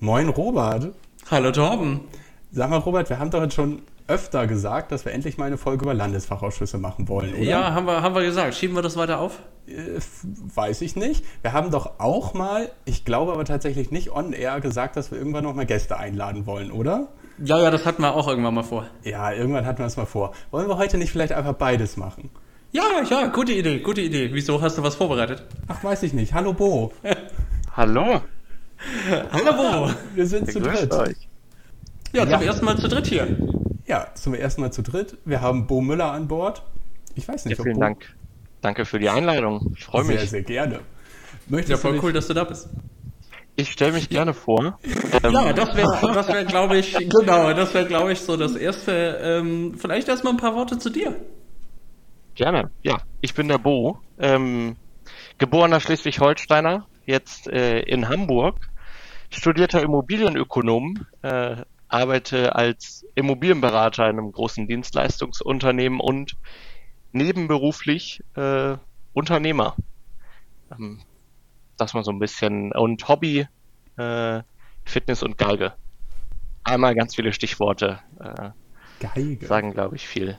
Moin Robert. Hallo Torben. Sag mal Robert, wir haben doch jetzt schon öfter gesagt, dass wir endlich mal eine Folge über Landesfachausschüsse machen wollen, oder? Ja, haben wir, haben wir gesagt. Schieben wir das weiter auf? Äh, weiß ich nicht. Wir haben doch auch mal, ich glaube aber tatsächlich nicht on air, gesagt, dass wir irgendwann noch mal Gäste einladen wollen, oder? Ja, ja, das hatten wir auch irgendwann mal vor. Ja, irgendwann hatten wir es mal vor. Wollen wir heute nicht vielleicht einfach beides machen? Ja, ja, gute Idee, gute Idee. Wieso hast du was vorbereitet? Ach, weiß ich nicht. Hallo Bo. Hallo. Hallo Bo. Wir sind zu dritt. Euch. Ja, zum Ja. ersten Mal zu dritt hier. Ja, zum ersten Mal zu dritt. Wir haben Bo Müller an Bord. Ich weiß Ja, nicht, vielen Bo Dank. Danke für die Einladung. Ich freue Sehr, mich. sehr gerne. Möchtest Ja, voll dich- cool, dass du da bist. Ich stelle mich gerne vor. Ähm, Ja, das wäre, das wär, glaube ich, genau, das wäre, glaube ich, so das erste. Ähm, vielleicht erstmal ein paar Worte zu dir. Gerne. Ja, ich bin der Bo. Ähm, geborener Schleswig-Holsteiner, jetzt äh, in Hamburg. Studierter Immobilienökonom. Äh, arbeite als Immobilienberater in einem großen Dienstleistungsunternehmen und nebenberuflich äh, Unternehmer. Ähm, das mal so ein bisschen. Und Hobby, äh, Fitness und Geige. Einmal ganz viele Stichworte äh, Geige. sagen, glaube ich, viel.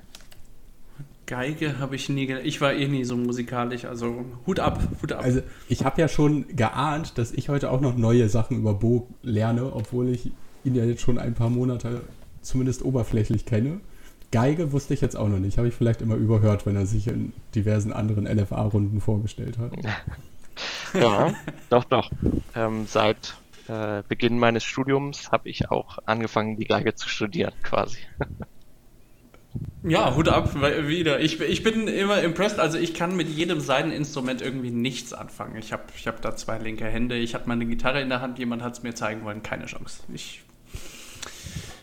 Geige habe ich nie, ge- ich war eh nie so musikalisch, also Hut ab, Hut ab. Also ich habe ja schon geahnt, dass ich heute auch noch neue Sachen über Bo lerne, obwohl ich ihn ja jetzt schon ein paar Monate zumindest oberflächlich kenne. Geige wusste ich jetzt auch noch nicht. Habe ich vielleicht immer überhört, wenn er sich in diversen anderen LFA-Runden vorgestellt hat. Ja, doch, doch. Ähm, seit äh, Beginn meines Studiums habe ich auch angefangen, die Geige zu studieren, quasi. Ja, Hut ab, wieder. Ich, ich bin immer impressed. Also ich kann mit jedem Seiteninstrument irgendwie nichts anfangen. Ich habe ich hab da zwei linke Hände. Ich hatte meine Gitarre in der Hand. Jemand hat es mir zeigen wollen. Keine Chance. Ich,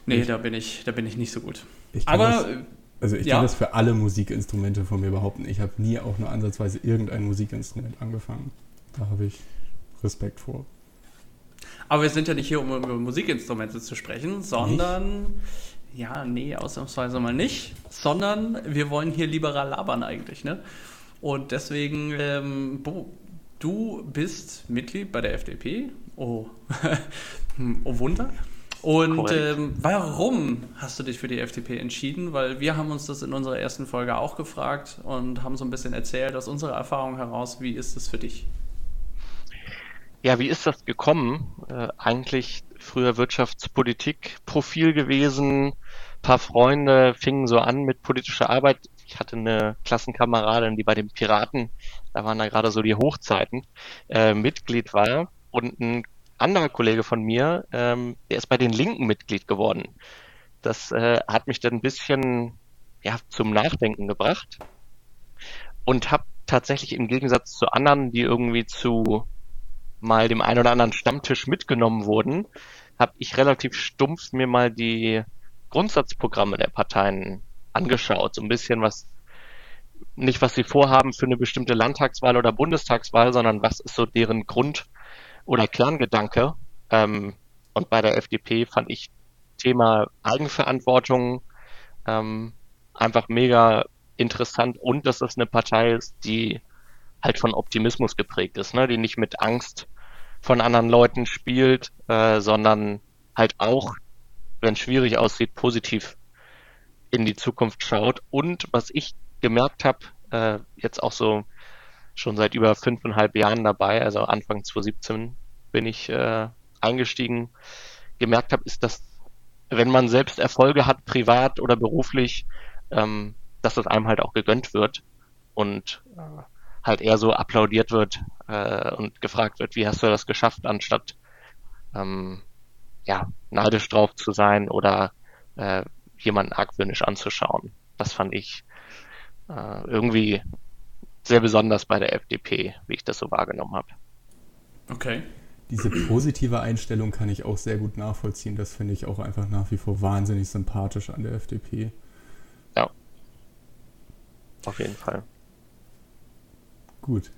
nee, da bin ich, da bin ich nicht so gut. Ich Aber das, äh, also ich ja. kann das für alle Musikinstrumente von mir behaupten. Ich habe nie auch nur ansatzweise irgendein Musikinstrument angefangen. Da habe ich Respekt vor. Aber wir sind ja nicht hier, um über Musikinstrumente zu sprechen, sondern, ja, nee, ausnahmsweise mal nicht, sondern wir wollen hier liberal labern eigentlich, ne? Und deswegen, ähm, Bo, du bist Mitglied bei der FDP. Oh, oh Wunder. Und ähm, warum hast du dich für die FDP entschieden? Weil wir haben uns das in unserer ersten Folge auch gefragt und haben so ein bisschen erzählt aus unserer Erfahrung heraus, wie ist es für dich? Ja, wie ist das gekommen? Äh, eigentlich früher Wirtschaftspolitik-Profil gewesen. Paar Freunde fingen so an mit politischer Arbeit. Ich hatte eine Klassenkameradin, die bei den Piraten, da waren da gerade so die Hochzeiten, äh, Mitglied war. Und ein anderer Kollege von mir, ähm, der ist bei den Linken Mitglied geworden. Das äh, hat mich dann ein bisschen ja, zum Nachdenken gebracht. Und habe tatsächlich im Gegensatz zu anderen, die irgendwie zu mal dem einen oder anderen Stammtisch mitgenommen wurden, habe ich relativ stumpf mir mal die Grundsatzprogramme der Parteien angeschaut. So ein bisschen was, nicht was sie vorhaben für eine bestimmte Landtagswahl oder Bundestagswahl, sondern was ist so deren Grund- oder Kerngedanke. Ähm, und bei der FDP fand ich Thema Eigenverantwortung ähm, einfach mega interessant und dass das eine Partei ist, die halt von Optimismus geprägt ist, ne? die nicht mit Angst von anderen Leuten spielt, äh, sondern halt auch, wenn es schwierig aussieht, positiv in die Zukunft schaut. Und was ich gemerkt habe, äh, jetzt auch so schon seit über fünfeinhalb Jahren dabei, also Anfang 2017 bin ich äh, eingestiegen, gemerkt habe, ist, dass wenn man selbst Erfolge hat, privat oder beruflich, ähm, dass das einem halt auch gegönnt wird und äh, halt eher so applaudiert wird äh, und gefragt wird, wie hast du das geschafft, anstatt ähm, ja, neidisch drauf zu sein oder äh, jemanden argwöhnisch anzuschauen. Das fand ich äh, irgendwie sehr besonders bei der FDP, wie ich das so wahrgenommen habe. Okay. Diese positive Einstellung kann ich auch sehr gut nachvollziehen. Das finde ich auch einfach nach wie vor wahnsinnig sympathisch an der FDP. Ja. Auf jeden Fall. Gut.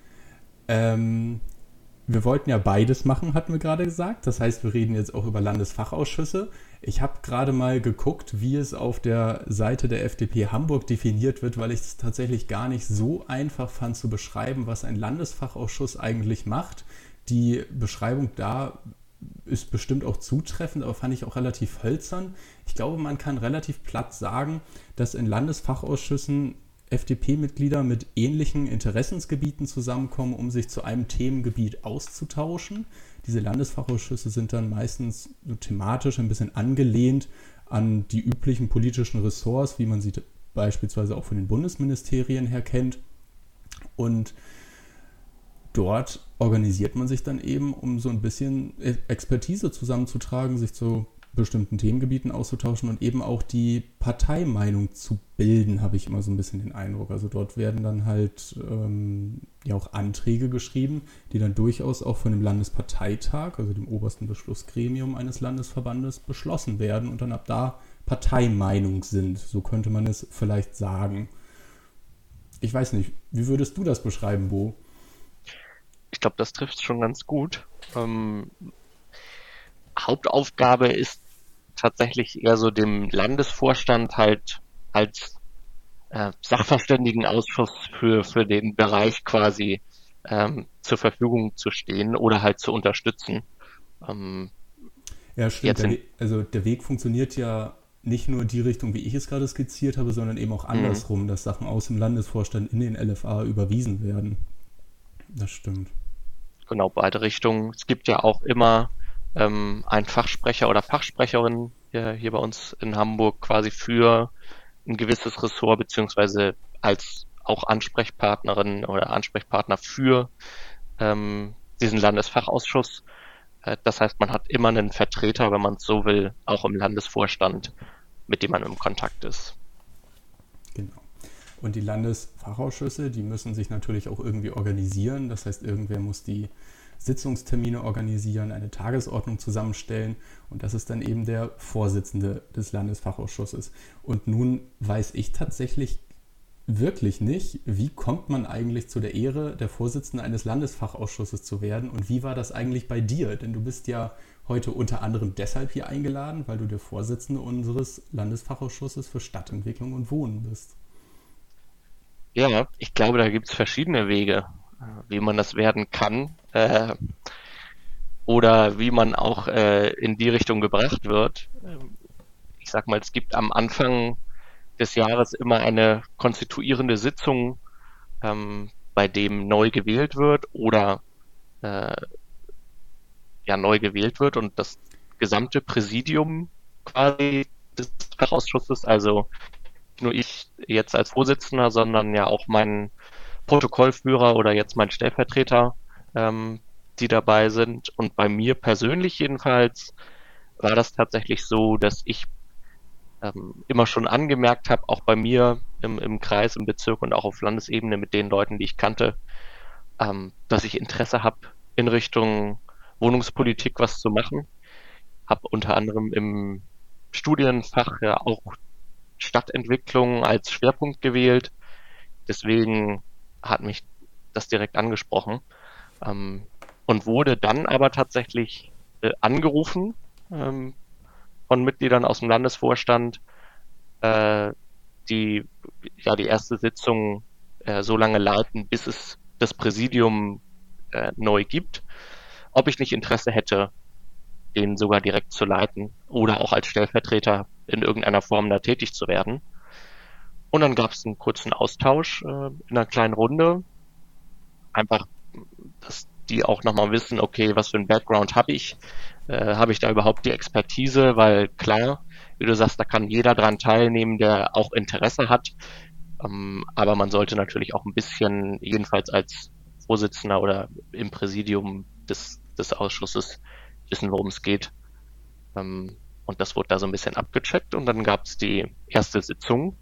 Ähm, wir wollten ja beides machen, hatten wir gerade gesagt. Das heißt, wir reden jetzt auch über Landesfachausschüsse. Ich habe gerade mal geguckt, wie es auf der Seite der FDP Hamburg definiert wird, weil ich es tatsächlich gar nicht so einfach fand zu beschreiben, was ein Landesfachausschuss eigentlich macht. Die Beschreibung da ist bestimmt auch zutreffend, aber fand ich auch relativ hölzern. Ich glaube, man kann relativ platt sagen, dass in Landesfachausschüssen FDP-Mitglieder mit ähnlichen Interessensgebieten zusammenkommen, um sich zu einem Themengebiet auszutauschen. Diese Landesfachausschüsse sind dann meistens thematisch ein bisschen angelehnt an die üblichen politischen Ressorts, wie man sie beispielsweise auch von den Bundesministerien her kennt. Und dort organisiert man sich dann eben, um so ein bisschen Expertise zusammenzutragen, sich zu bestimmten Themengebieten auszutauschen und eben auch die Parteimeinung zu bilden, habe ich immer so ein bisschen den Eindruck. Also dort werden dann halt ähm, ja auch Anträge geschrieben, die dann durchaus auch von dem Landesparteitag, also dem obersten Beschlussgremium eines Landesverbandes, beschlossen werden und dann ab da Parteimeinung sind. So könnte man es vielleicht sagen. Ich weiß nicht, wie würdest du das beschreiben, Bo? Ich glaube, das trifft schon ganz gut. Ähm, Hauptaufgabe ist tatsächlich eher so dem Landesvorstand halt als äh, Sachverständigenausschuss für, für den Bereich quasi ähm, zur Verfügung zu stehen oder halt zu unterstützen. Ähm, ja, stimmt. Der also der Weg funktioniert ja nicht nur die Richtung, wie ich es gerade skizziert habe, sondern eben auch mhm. andersrum, mhm. dass Sachen aus dem Landesvorstand in den LFA überwiesen werden. Das stimmt. Genau, beide Richtungen. Es gibt ja auch immer ähm, einen Fachsprecher oder Fachsprecherin hier, hier bei uns in Hamburg quasi für ein gewisses Ressort beziehungsweise als auch Ansprechpartnerin oder Ansprechpartner für ähm, diesen Landesfachausschuss. Äh, das heißt, man hat immer einen Vertreter, wenn man es so will, auch im Landesvorstand, mit dem man im Kontakt ist. Genau. Und die Landesfachausschüsse, die müssen sich natürlich auch irgendwie organisieren. Das heißt, irgendwer muss die Sitzungstermine organisieren, eine Tagesordnung zusammenstellen. Und das ist dann eben der Vorsitzende des Landesfachausschusses. Und nun weiß ich tatsächlich wirklich nicht, wie kommt man eigentlich zu der Ehre, der Vorsitzende eines Landesfachausschusses zu werden und wie war das eigentlich bei dir? Denn du bist ja heute unter anderem deshalb hier eingeladen, weil du der Vorsitzende unseres Landesfachausschusses für Stadtentwicklung und Wohnen bist. Ja, ich glaube, da gibt es verschiedene Wege, wie man das werden kann äh, oder wie man auch äh, in die Richtung gebracht wird. Ich sag mal, es gibt am Anfang des Jahres immer eine konstituierende Sitzung, ähm, bei dem neu gewählt wird oder äh, ja neu gewählt wird und das gesamte Präsidium quasi des Fachausschusses, also nicht nur ich jetzt als Vorsitzender, sondern ja auch mein Protokollführer oder jetzt mein Stellvertreter, ähm, die dabei sind. Und bei mir persönlich jedenfalls war das tatsächlich so, dass ich ähm, immer schon angemerkt habe, auch bei mir im, im Kreis, im Bezirk und auch auf Landesebene mit den Leuten, die ich kannte, ähm, dass ich Interesse habe, in Richtung Wohnungspolitik was zu machen. Habe unter anderem im Studienfach ja auch Stadtentwicklung als Schwerpunkt gewählt. Deswegen hat mich das direkt angesprochen ähm, und wurde dann aber tatsächlich äh, angerufen ähm, von Mitgliedern aus dem Landesvorstand, äh, die ja die erste Sitzung äh, so lange leiten, bis es das Präsidium äh, neu gibt, ob ich nicht Interesse hätte, den sogar direkt zu leiten oder auch als Stellvertreter in irgendeiner Form da tätig zu werden. Und dann gab es einen kurzen Austausch äh, in einer kleinen Runde. Einfach, dass die auch nochmal wissen, okay, was für ein Background habe ich? Äh, habe ich da überhaupt die Expertise? Weil klar, wie du sagst, da kann jeder dran teilnehmen, der auch Interesse hat. Ähm, aber man sollte natürlich auch ein bisschen, jedenfalls als Vorsitzender oder im Präsidium des, des Ausschusses, wissen, worum es geht. Ähm, und das wurde da so ein bisschen abgecheckt und dann gab es die erste Sitzung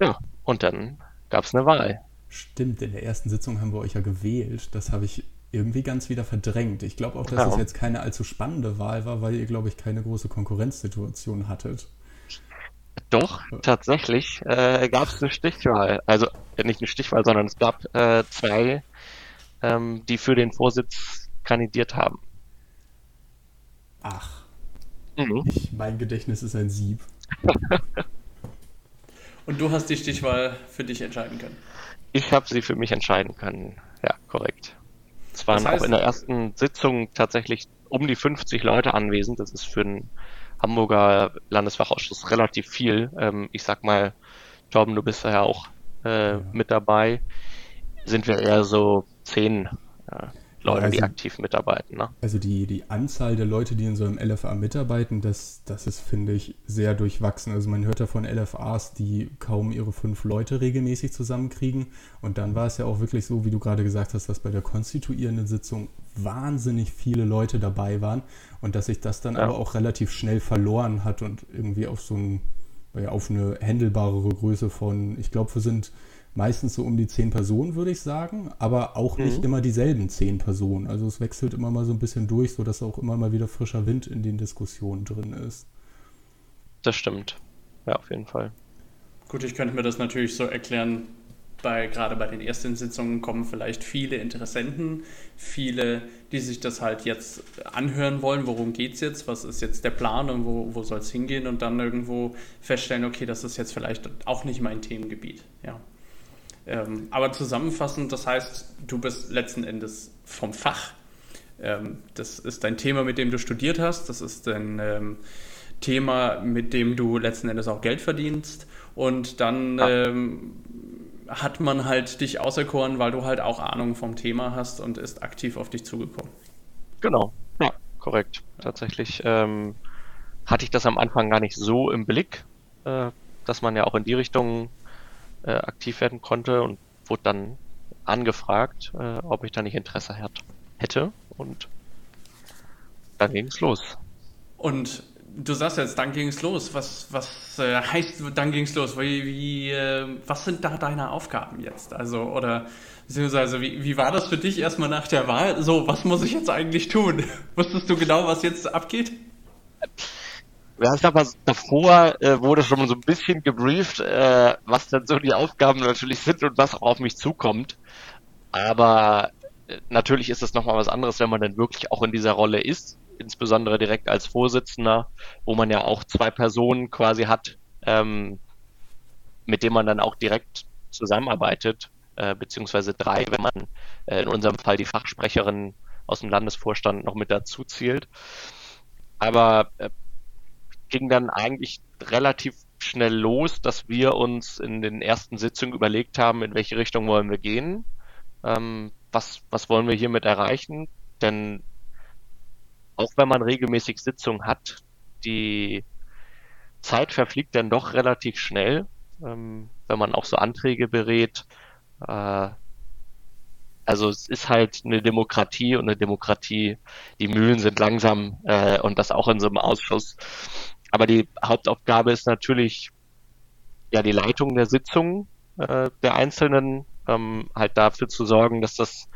ja, und dann gab es eine Wahl. Stimmt, in der ersten Sitzung haben wir euch ja gewählt. Das habe ich irgendwie ganz wieder verdrängt. Ich glaube auch, dass ja. es jetzt keine allzu spannende Wahl war, weil ihr, glaube ich, keine große Konkurrenzsituation hattet. Doch, tatsächlich äh, gab es eine Stichwahl. Also äh, nicht eine Stichwahl, sondern es gab äh, zwei, ähm, die für den Vorsitz kandidiert haben. Ach. Mhm. Ich, mein Gedächtnis ist ein Sieb. Und du hast die Stichwahl für dich entscheiden können. Ich habe sie für mich entscheiden können. Ja, korrekt. Es waren das heißt, auch in der ersten Sitzung tatsächlich um die 50 Leute anwesend. Das ist für einen Hamburger Landesfachausschuss relativ viel. Ähm, ich sag mal, Torben, du bist ja auch äh, ja. mit dabei. Sind wir eher so zehn äh, Leute, also, die aktiv mitarbeiten. Ne? Also die, die Anzahl der Leute, die in so einem LFA mitarbeiten, das, das ist, finde ich, sehr durchwachsen. Also man hört ja von LFAs, die kaum ihre fünf Leute regelmäßig zusammenkriegen. Und dann war es ja auch wirklich so, wie du gerade gesagt hast, dass bei der konstituierenden Sitzung wahnsinnig viele Leute dabei waren und dass sich das dann ja. aber auch relativ schnell verloren hat und irgendwie auf so ein, auf eine händelbarere Größe von, ich glaube, wir sind meistens so um die zehn Personen, würde ich sagen, aber auch nicht mhm. immer dieselben zehn Personen. Also es wechselt immer mal so ein bisschen durch, sodass auch immer mal wieder frischer Wind in den Diskussionen drin ist. Das stimmt. Ja, auf jeden Fall. Gut, ich könnte mir das natürlich so erklären, bei, gerade bei den ersten Sitzungen kommen vielleicht viele Interessenten, viele, die sich das halt jetzt anhören wollen, worum geht es jetzt, was ist jetzt der Plan und wo, wo soll es hingehen und dann irgendwo feststellen, okay, das ist jetzt vielleicht auch nicht mein Themengebiet. Ja. Ähm, aber zusammenfassend, das heißt, du bist letzten Endes vom Fach. Ähm, das ist dein Thema, mit dem du studiert hast. Das ist dein ähm, Thema, mit dem du letzten Endes auch Geld verdienst. Und dann ja. Ähm, hat man halt dich auserkoren, weil du halt auch Ahnung vom Thema hast und ist aktiv auf dich zugekommen. Genau, ja, korrekt. Tatsächlich ähm, hatte ich das am Anfang gar nicht so im Blick, äh, dass man ja auch in die Richtung äh, aktiv werden konnte und wurde dann angefragt, äh, ob ich da nicht Interesse hat, hätte und dann ging es los. Und du sagst jetzt, dann ging es los. Was, was äh, heißt, dann ging es los? Wie, wie äh, was sind da deine Aufgaben jetzt? Also, oder beziehungsweise, wie, wie war das für dich erstmal nach der Wahl? So, was muss ich jetzt eigentlich tun? Wusstest du genau, was jetzt abgeht? Ich sag mal, davor äh, wurde schon so ein bisschen gebrieft, äh, was dann so die Aufgaben natürlich sind und was auch auf mich zukommt. Aber äh, natürlich ist es nochmal was anderes, wenn man dann wirklich auch in dieser Rolle ist, insbesondere direkt als Vorsitzender, wo man ja auch zwei Personen quasi hat, ähm, mit denen man dann auch direkt zusammenarbeitet, äh, beziehungsweise drei, wenn man äh, in unserem Fall die Fachsprecherin aus dem Landesvorstand noch mit dazu zählt. Aber äh, ging dann eigentlich relativ schnell los, dass wir uns in den ersten Sitzungen überlegt haben, in welche Richtung wollen wir gehen, ähm, was, was wollen wir hiermit erreichen, denn auch wenn man regelmäßig Sitzungen hat, die Zeit verfliegt dann doch relativ schnell, ähm, wenn man auch so Anträge berät. Äh, also es ist halt eine Demokratie und eine Demokratie, die Mühlen sind langsam äh, und das auch in so einem Ausschuss. Aber die Hauptaufgabe ist natürlich ja die Leitung der Sitzungen äh, der Einzelnen, ähm, halt dafür zu sorgen, dass das,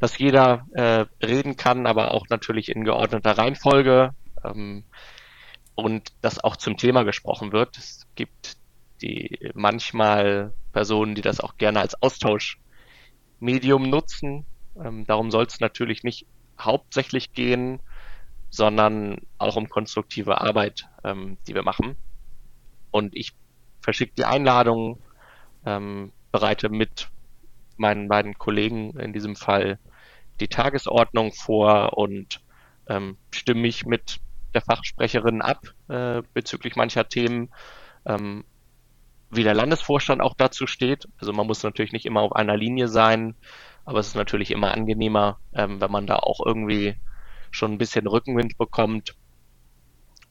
dass jeder äh, reden kann, aber auch natürlich in geordneter Reihenfolge ähm, und dass auch zum Thema gesprochen wird. Es gibt die manchmal Personen, die das auch gerne als Austauschmedium nutzen. Ähm, darum soll es natürlich nicht hauptsächlich gehen, sondern auch um konstruktive Arbeit, ähm, die wir machen. Und ich verschicke die Einladung, ähm, bereite mit meinen beiden Kollegen in diesem Fall die Tagesordnung vor und ähm, stimme mich mit der Fachsprecherin ab äh, bezüglich mancher Themen, ähm, wie der Landesvorstand auch dazu steht. Also man muss natürlich nicht immer auf einer Linie sein, aber es ist natürlich immer angenehmer, ähm, wenn man da auch irgendwie schon ein bisschen Rückenwind bekommt.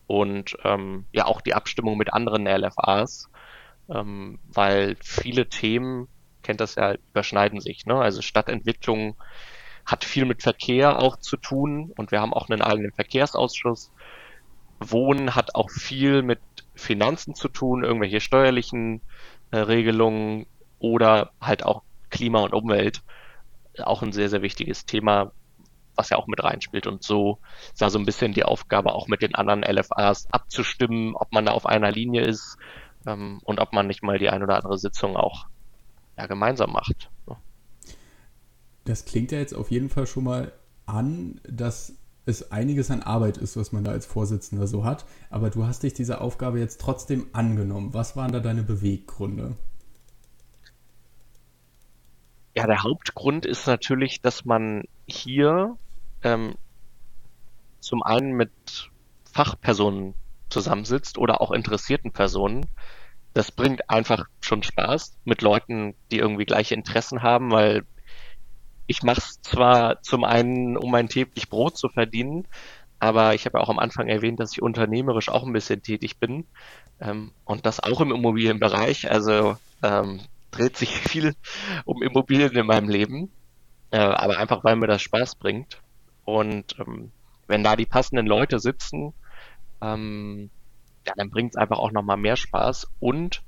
Und ähm, ja, auch die Abstimmung mit anderen LFAs, ähm, weil viele Themen, kennt das ja, überschneiden sich. Ne? Also Stadtentwicklung hat viel mit Verkehr auch zu tun und wir haben auch einen eigenen Verkehrsausschuss. Wohnen hat auch viel mit Finanzen zu tun, irgendwelche steuerlichen äh, Regelungen oder halt auch Klima und Umwelt. Auch ein sehr, sehr wichtiges Thema, was ja auch mit reinspielt. Und so ist da so ein bisschen die Aufgabe, auch mit den anderen LFAs abzustimmen, ob man da auf einer Linie ist ähm, und ob man nicht mal die ein oder andere Sitzung auch ja, gemeinsam macht. Ne? Das klingt ja jetzt auf jeden Fall schon mal an, dass es einiges an Arbeit ist, was man da als Vorsitzender so hat. Aber du hast dich dieser Aufgabe jetzt trotzdem angenommen. Was waren da deine Beweggründe? Ja, der Hauptgrund ist natürlich, dass man hier ähm, zum einen mit Fachpersonen zusammensitzt oder auch interessierten Personen. Das bringt einfach schon Spaß mit Leuten, die irgendwie gleiche Interessen haben, weil ich mache es zwar zum einen, um mein täglich Brot zu verdienen, aber ich habe ja auch am Anfang erwähnt, dass ich unternehmerisch auch ein bisschen tätig bin ähm, und das auch im Immobilienbereich. Also ähm, dreht sich viel um Immobilien in meinem Leben, äh, aber einfach weil mir das Spaß bringt. Und ähm, wenn da die passenden Leute sitzen, ähm, ja, dann bringt es einfach auch nochmal mehr Spaß und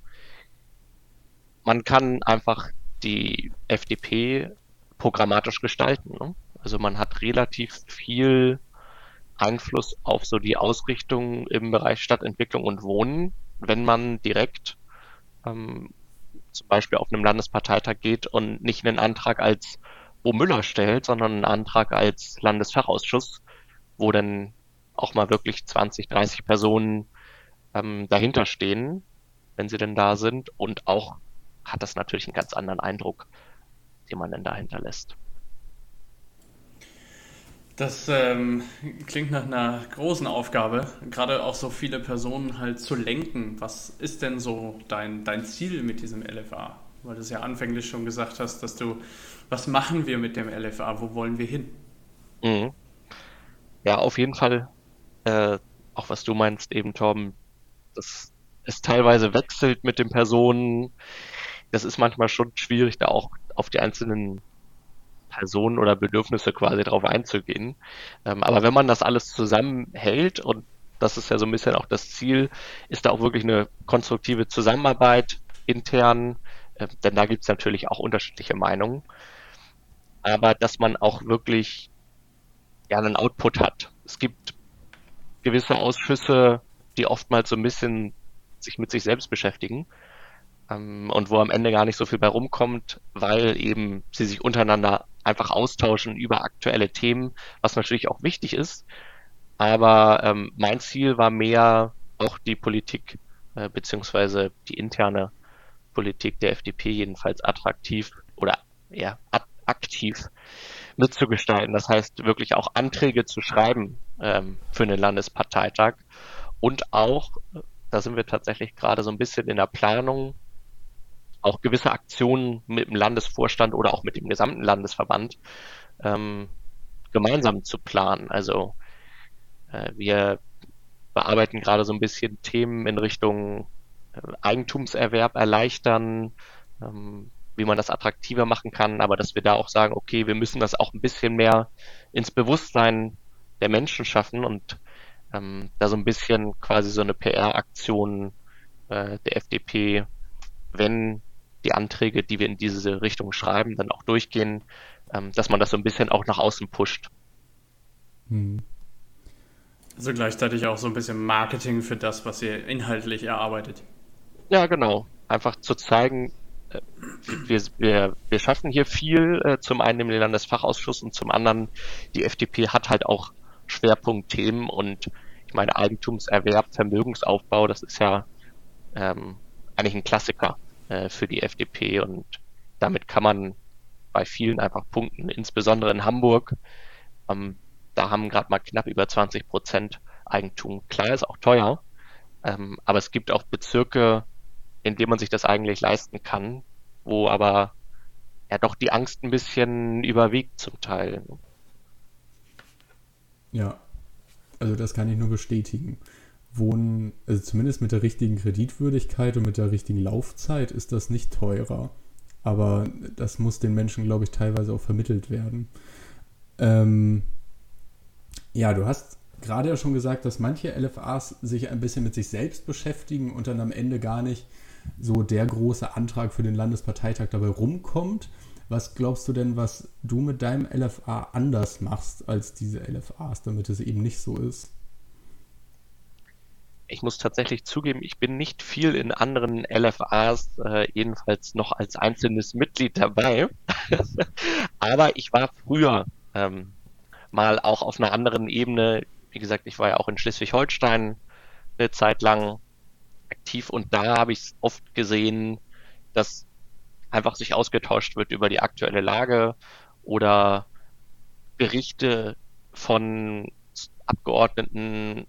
man kann einfach die FDP programmatisch gestalten. Ne? Also man hat relativ viel Einfluss auf so die Ausrichtung im Bereich Stadtentwicklung und Wohnen, wenn man direkt ähm, zum Beispiel auf einem Landesparteitag geht und nicht einen Antrag als Bo Müller stellt, sondern einen Antrag als Landesfachausschuss, wo dann auch mal wirklich 20, 30 Personen ähm, dahinter stehen, wenn sie denn da sind. Und auch hat das natürlich einen ganz anderen Eindruck, den man dann dahinter lässt. Das ähm, klingt nach einer großen Aufgabe, gerade auch so viele Personen halt zu lenken. Was ist denn so dein, dein Ziel mit diesem LFA? Weil du es ja anfänglich schon gesagt hast, dass du, was machen wir mit dem LFA? Wo wollen wir hin? Mhm. Ja, auf jeden Fall, äh, auch was du meinst eben, Torben, dass es teilweise wechselt mit den Personen. Das ist manchmal schon schwierig, da auch auf die einzelnen Personen oder Bedürfnisse quasi drauf einzugehen. Ähm, aber wenn man das alles zusammenhält und das ist ja so ein bisschen auch das Ziel, ist da auch wirklich eine konstruktive Zusammenarbeit intern, äh, denn da gibt es natürlich auch unterschiedliche Meinungen. Aber dass man auch wirklich ja einen Output hat. Es gibt gewisse Ausschüsse, die oftmals so ein bisschen sich mit sich selbst beschäftigen ähm, und wo am Ende gar nicht so viel bei rumkommt, weil eben sie sich untereinander einfach austauschen über aktuelle Themen, was natürlich auch wichtig ist. Aber ähm, mein Ziel war mehr auch die Politik äh, beziehungsweise die interne Politik der FDP jedenfalls attraktiv oder ja aktiv mitzugestalten. Das heißt wirklich auch Anträge zu schreiben ähm, für einen Landesparteitag und auch, da sind wir tatsächlich gerade so ein bisschen in der Planung, auch gewisse Aktionen mit dem Landesvorstand oder auch mit dem gesamten Landesverband ähm, gemeinsam zu planen. Also äh, wir bearbeiten gerade so ein bisschen Themen in Richtung äh, Eigentumserwerb erleichtern, ähm, wie man das attraktiver machen kann, aber dass wir da auch sagen, okay, wir müssen das auch ein bisschen mehr ins Bewusstsein der Menschen schaffen und ähm, da so ein bisschen quasi so eine PR-Aktion äh, der FDP, wenn die Anträge, die wir in diese Richtung schreiben, dann auch durchgehen, ähm, dass man das so ein bisschen auch nach außen pusht. Hm. Also gleichzeitig auch so ein bisschen Marketing für das, was ihr inhaltlich erarbeitet. Ja, genau. Einfach zu zeigen, wir, wir, wir schaffen hier viel, äh, zum einen im Landesfachausschuss und zum anderen die FDP hat halt auch Schwerpunktthemen und ich meine Eigentumserwerb, Vermögensaufbau, das ist ja ähm, eigentlich ein Klassiker äh, für die FDP und damit kann man bei vielen einfach punkten, insbesondere in Hamburg. Ähm, da haben gerade mal knapp über 20 Prozent Eigentum. Klar ist auch teuer, ähm, aber es gibt auch Bezirke, in denen man sich das eigentlich leisten kann, wo aber ja doch die Angst ein bisschen überwiegt zum Teil. Ja, also das kann ich nur bestätigen. Wohnen, also zumindest mit der richtigen Kreditwürdigkeit und mit der richtigen Laufzeit ist das nicht teurer. Aber das muss den Menschen, glaube ich, teilweise auch vermittelt werden. Ähm, ja, du hast gerade ja schon gesagt, dass manche LFAs sich ein bisschen mit sich selbst beschäftigen und dann am Ende gar nicht so der große Antrag für den Landesparteitag dabei rumkommt. Was glaubst du denn, was du mit deinem LFA anders machst als diese LFAs, damit es eben nicht so ist? Ich muss tatsächlich zugeben, ich bin nicht viel in anderen LFAs, äh, jedenfalls noch als einzelnes Mitglied dabei. Aber ich war früher ähm, mal auch auf einer anderen Ebene. Wie gesagt, ich war ja auch in Schleswig-Holstein eine Zeit lang aktiv und da habe ich es oft gesehen, dass einfach sich ausgetauscht wird über die aktuelle Lage oder Berichte von Abgeordneten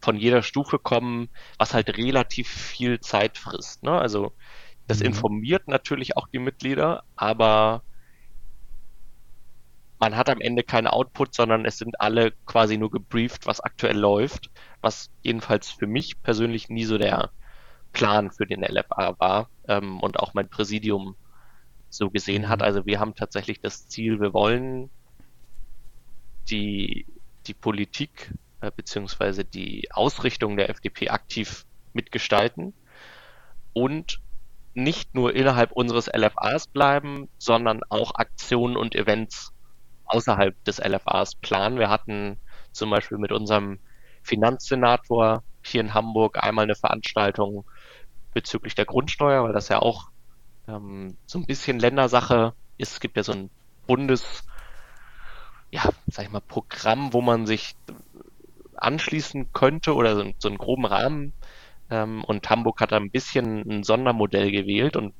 von jeder Stufe kommen, was halt relativ viel Zeit frisst. Ne? Also das mhm. informiert natürlich auch die Mitglieder, aber man hat am Ende keinen Output, sondern es sind alle quasi nur gebrieft, was aktuell läuft, was jedenfalls für mich persönlich nie so der Plan für den LFA war ähm, und auch mein Präsidium so gesehen hat. Mhm. Also wir haben tatsächlich das Ziel, wir wollen die, die Politik äh, beziehungsweise die Ausrichtung der FDP aktiv mitgestalten und nicht nur innerhalb unseres LFAs bleiben, sondern auch Aktionen und Events außerhalb des LFAs planen. Wir hatten zum Beispiel mit unserem Finanzsenator hier in Hamburg einmal eine Veranstaltung bezüglich der Grundsteuer, weil das ja auch ähm, so ein bisschen Ländersache ist. Es gibt ja so ein Bundes, ja, sag ich mal, Programm, wo man sich anschließen könnte oder so, so einen groben Rahmen. Ähm, und Hamburg hat da ein bisschen ein Sondermodell gewählt und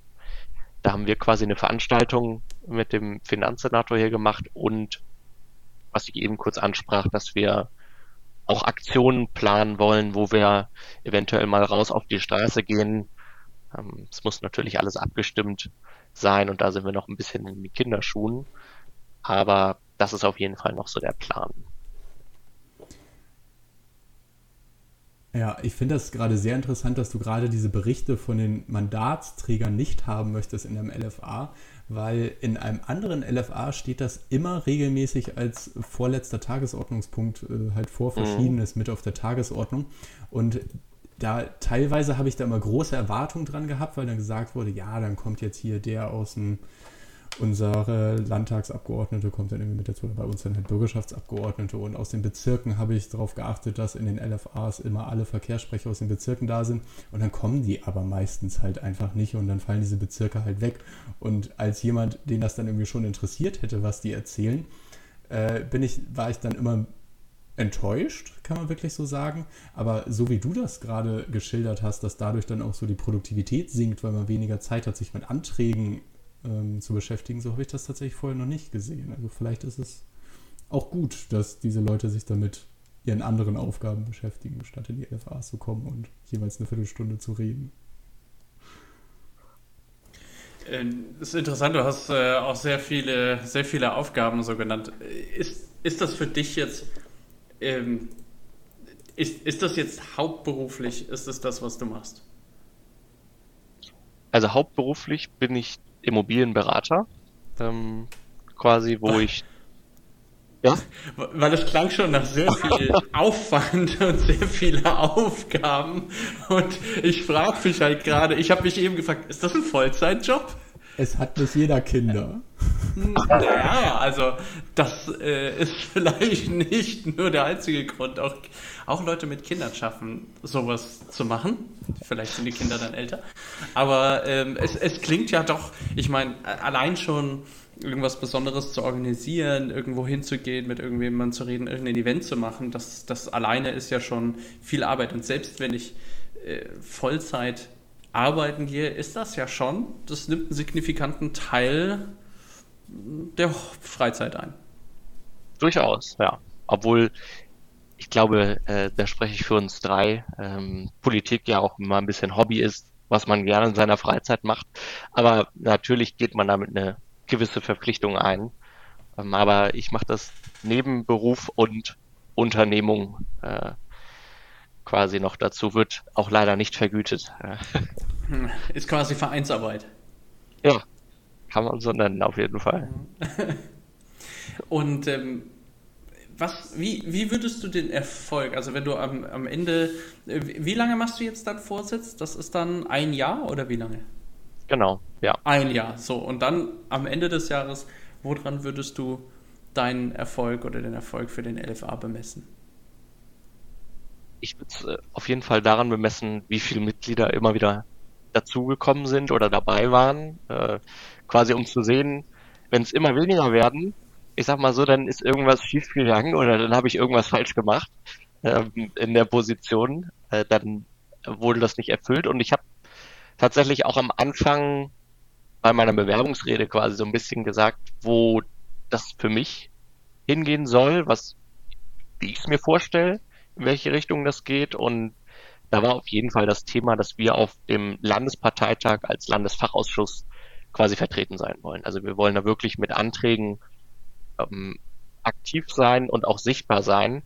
da haben wir quasi eine Veranstaltung mit dem Finanzsenator hier gemacht und was ich eben kurz ansprach, dass wir auch Aktionen planen wollen, wo wir eventuell mal raus auf die Straße gehen. Ähm, es muss natürlich alles abgestimmt sein und da sind wir noch ein bisschen in den Kinderschuhen. Aber das ist auf jeden Fall noch so der Plan. Ja, ich finde das gerade sehr interessant, dass du gerade diese Berichte von den Mandatsträgern nicht haben möchtest in einem LFA, weil in einem anderen LFA steht das immer regelmäßig als vorletzter Tagesordnungspunkt äh, halt vor mhm. Verschiedenes mhm. mit auf der Tagesordnung. Und da teilweise habe ich da immer große Erwartungen dran gehabt, weil dann gesagt wurde, ja, dann kommt jetzt hier der aus dem unsere Landtagsabgeordnete kommt dann irgendwie mit dazu, bei uns dann halt Bürgerschaftsabgeordnete und aus den Bezirken habe ich darauf geachtet, dass in den LFAs immer alle Verkehrssprecher aus den Bezirken da sind. Und dann kommen die aber meistens halt einfach nicht und dann fallen diese Bezirke halt weg. Und als jemand, den das dann irgendwie schon interessiert hätte, was die erzählen, äh, bin ich, war ich dann immer enttäuscht, kann man wirklich so sagen. Aber so wie du das gerade geschildert hast, dass dadurch dann auch so die Produktivität sinkt, weil man weniger Zeit hat, sich mit Anträgen ähm, zu beschäftigen. So habe ich das tatsächlich vorher noch nicht gesehen. Also vielleicht ist es auch gut, dass diese Leute sich damit ihren anderen Aufgaben beschäftigen, statt in die LFAs zu kommen und jeweils eine Viertelstunde zu reden. Ähm, das ist interessant, du hast äh, auch sehr viele, sehr viele Aufgaben so genannt. Ist, ist das für dich jetzt, ähm, ist, ist das jetzt hauptberuflich, ist es das, was du machst? Also hauptberuflich bin ich Immobilienberater, ähm, quasi, wo ich ja? Weil es klang schon nach sehr viel Aufwand und sehr viele Aufgaben. Und ich frage mich halt gerade, ich habe mich eben gefragt, ist das ein Vollzeitjob? Es hat nicht jeder Kinder. Ja, also das äh, ist vielleicht nicht nur der einzige Grund. Auch, auch Leute mit Kindern schaffen, sowas zu machen. Vielleicht sind die Kinder dann älter. Aber ähm, es, es klingt ja doch, ich meine, allein schon irgendwas Besonderes zu organisieren, irgendwo hinzugehen, mit irgendjemandem zu reden, irgendein Event zu machen, das, das alleine ist ja schon viel Arbeit. Und selbst wenn ich äh, Vollzeit arbeiten gehe, ist das ja schon, das nimmt einen signifikanten Teil der Freizeit ein. Durchaus, ja. Obwohl, ich glaube, äh, da spreche ich für uns drei, ähm, Politik ja auch immer ein bisschen Hobby ist, was man gerne in seiner Freizeit macht. Aber natürlich geht man damit eine gewisse Verpflichtung ein. Ähm, aber ich mache das neben Beruf und Unternehmung äh, quasi noch dazu, wird auch leider nicht vergütet. Ist quasi Vereinsarbeit. Ja, kann man so nennen, auf jeden Fall. Und ähm, was, wie, wie würdest du den Erfolg, also wenn du am, am Ende, äh, wie lange machst du jetzt dann Vorsitz? Das ist dann ein Jahr oder wie lange? Genau, ja. Ein Jahr, so. Und dann am Ende des Jahres, woran würdest du deinen Erfolg oder den Erfolg für den LFA bemessen? Ich würde es äh, auf jeden Fall daran bemessen, wie viele Mitglieder immer wieder dazugekommen sind oder dabei waren, äh, quasi um zu sehen, wenn es immer weniger werden, ich sag mal so, dann ist irgendwas schief gegangen oder dann habe ich irgendwas falsch gemacht ähm, in der Position, äh, dann wurde das nicht erfüllt. Und ich habe tatsächlich auch am Anfang bei meiner Bewerbungsrede quasi so ein bisschen gesagt, wo das für mich hingehen soll, was, wie ich es mir vorstelle, welche Richtung das geht. Und da war auf jeden Fall das Thema, dass wir auf dem Landesparteitag als Landesfachausschuss quasi vertreten sein wollen. Also wir wollen da wirklich mit Anträgen ähm, aktiv sein und auch sichtbar sein.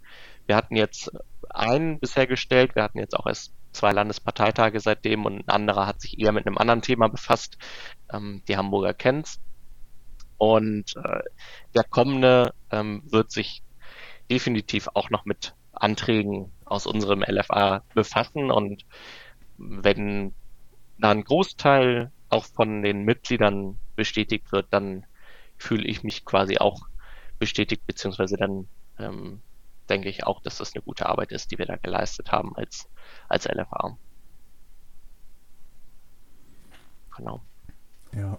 Wir hatten jetzt einen bisher gestellt, wir hatten jetzt auch erst zwei Landesparteitage seitdem und ein anderer hat sich eher mit einem anderen Thema befasst. Ähm, die Hamburger kennt's. Und äh, der kommende ähm, wird sich definitiv auch noch mit Anträgen aus unserem LFA befassen und wenn da ein Großteil auch von den Mitgliedern bestätigt wird, dann fühle ich mich quasi auch bestätigt, beziehungsweise dann ähm, denke ich auch, dass das eine gute Arbeit ist, die wir da geleistet haben als, als LFA. Genau. Ja,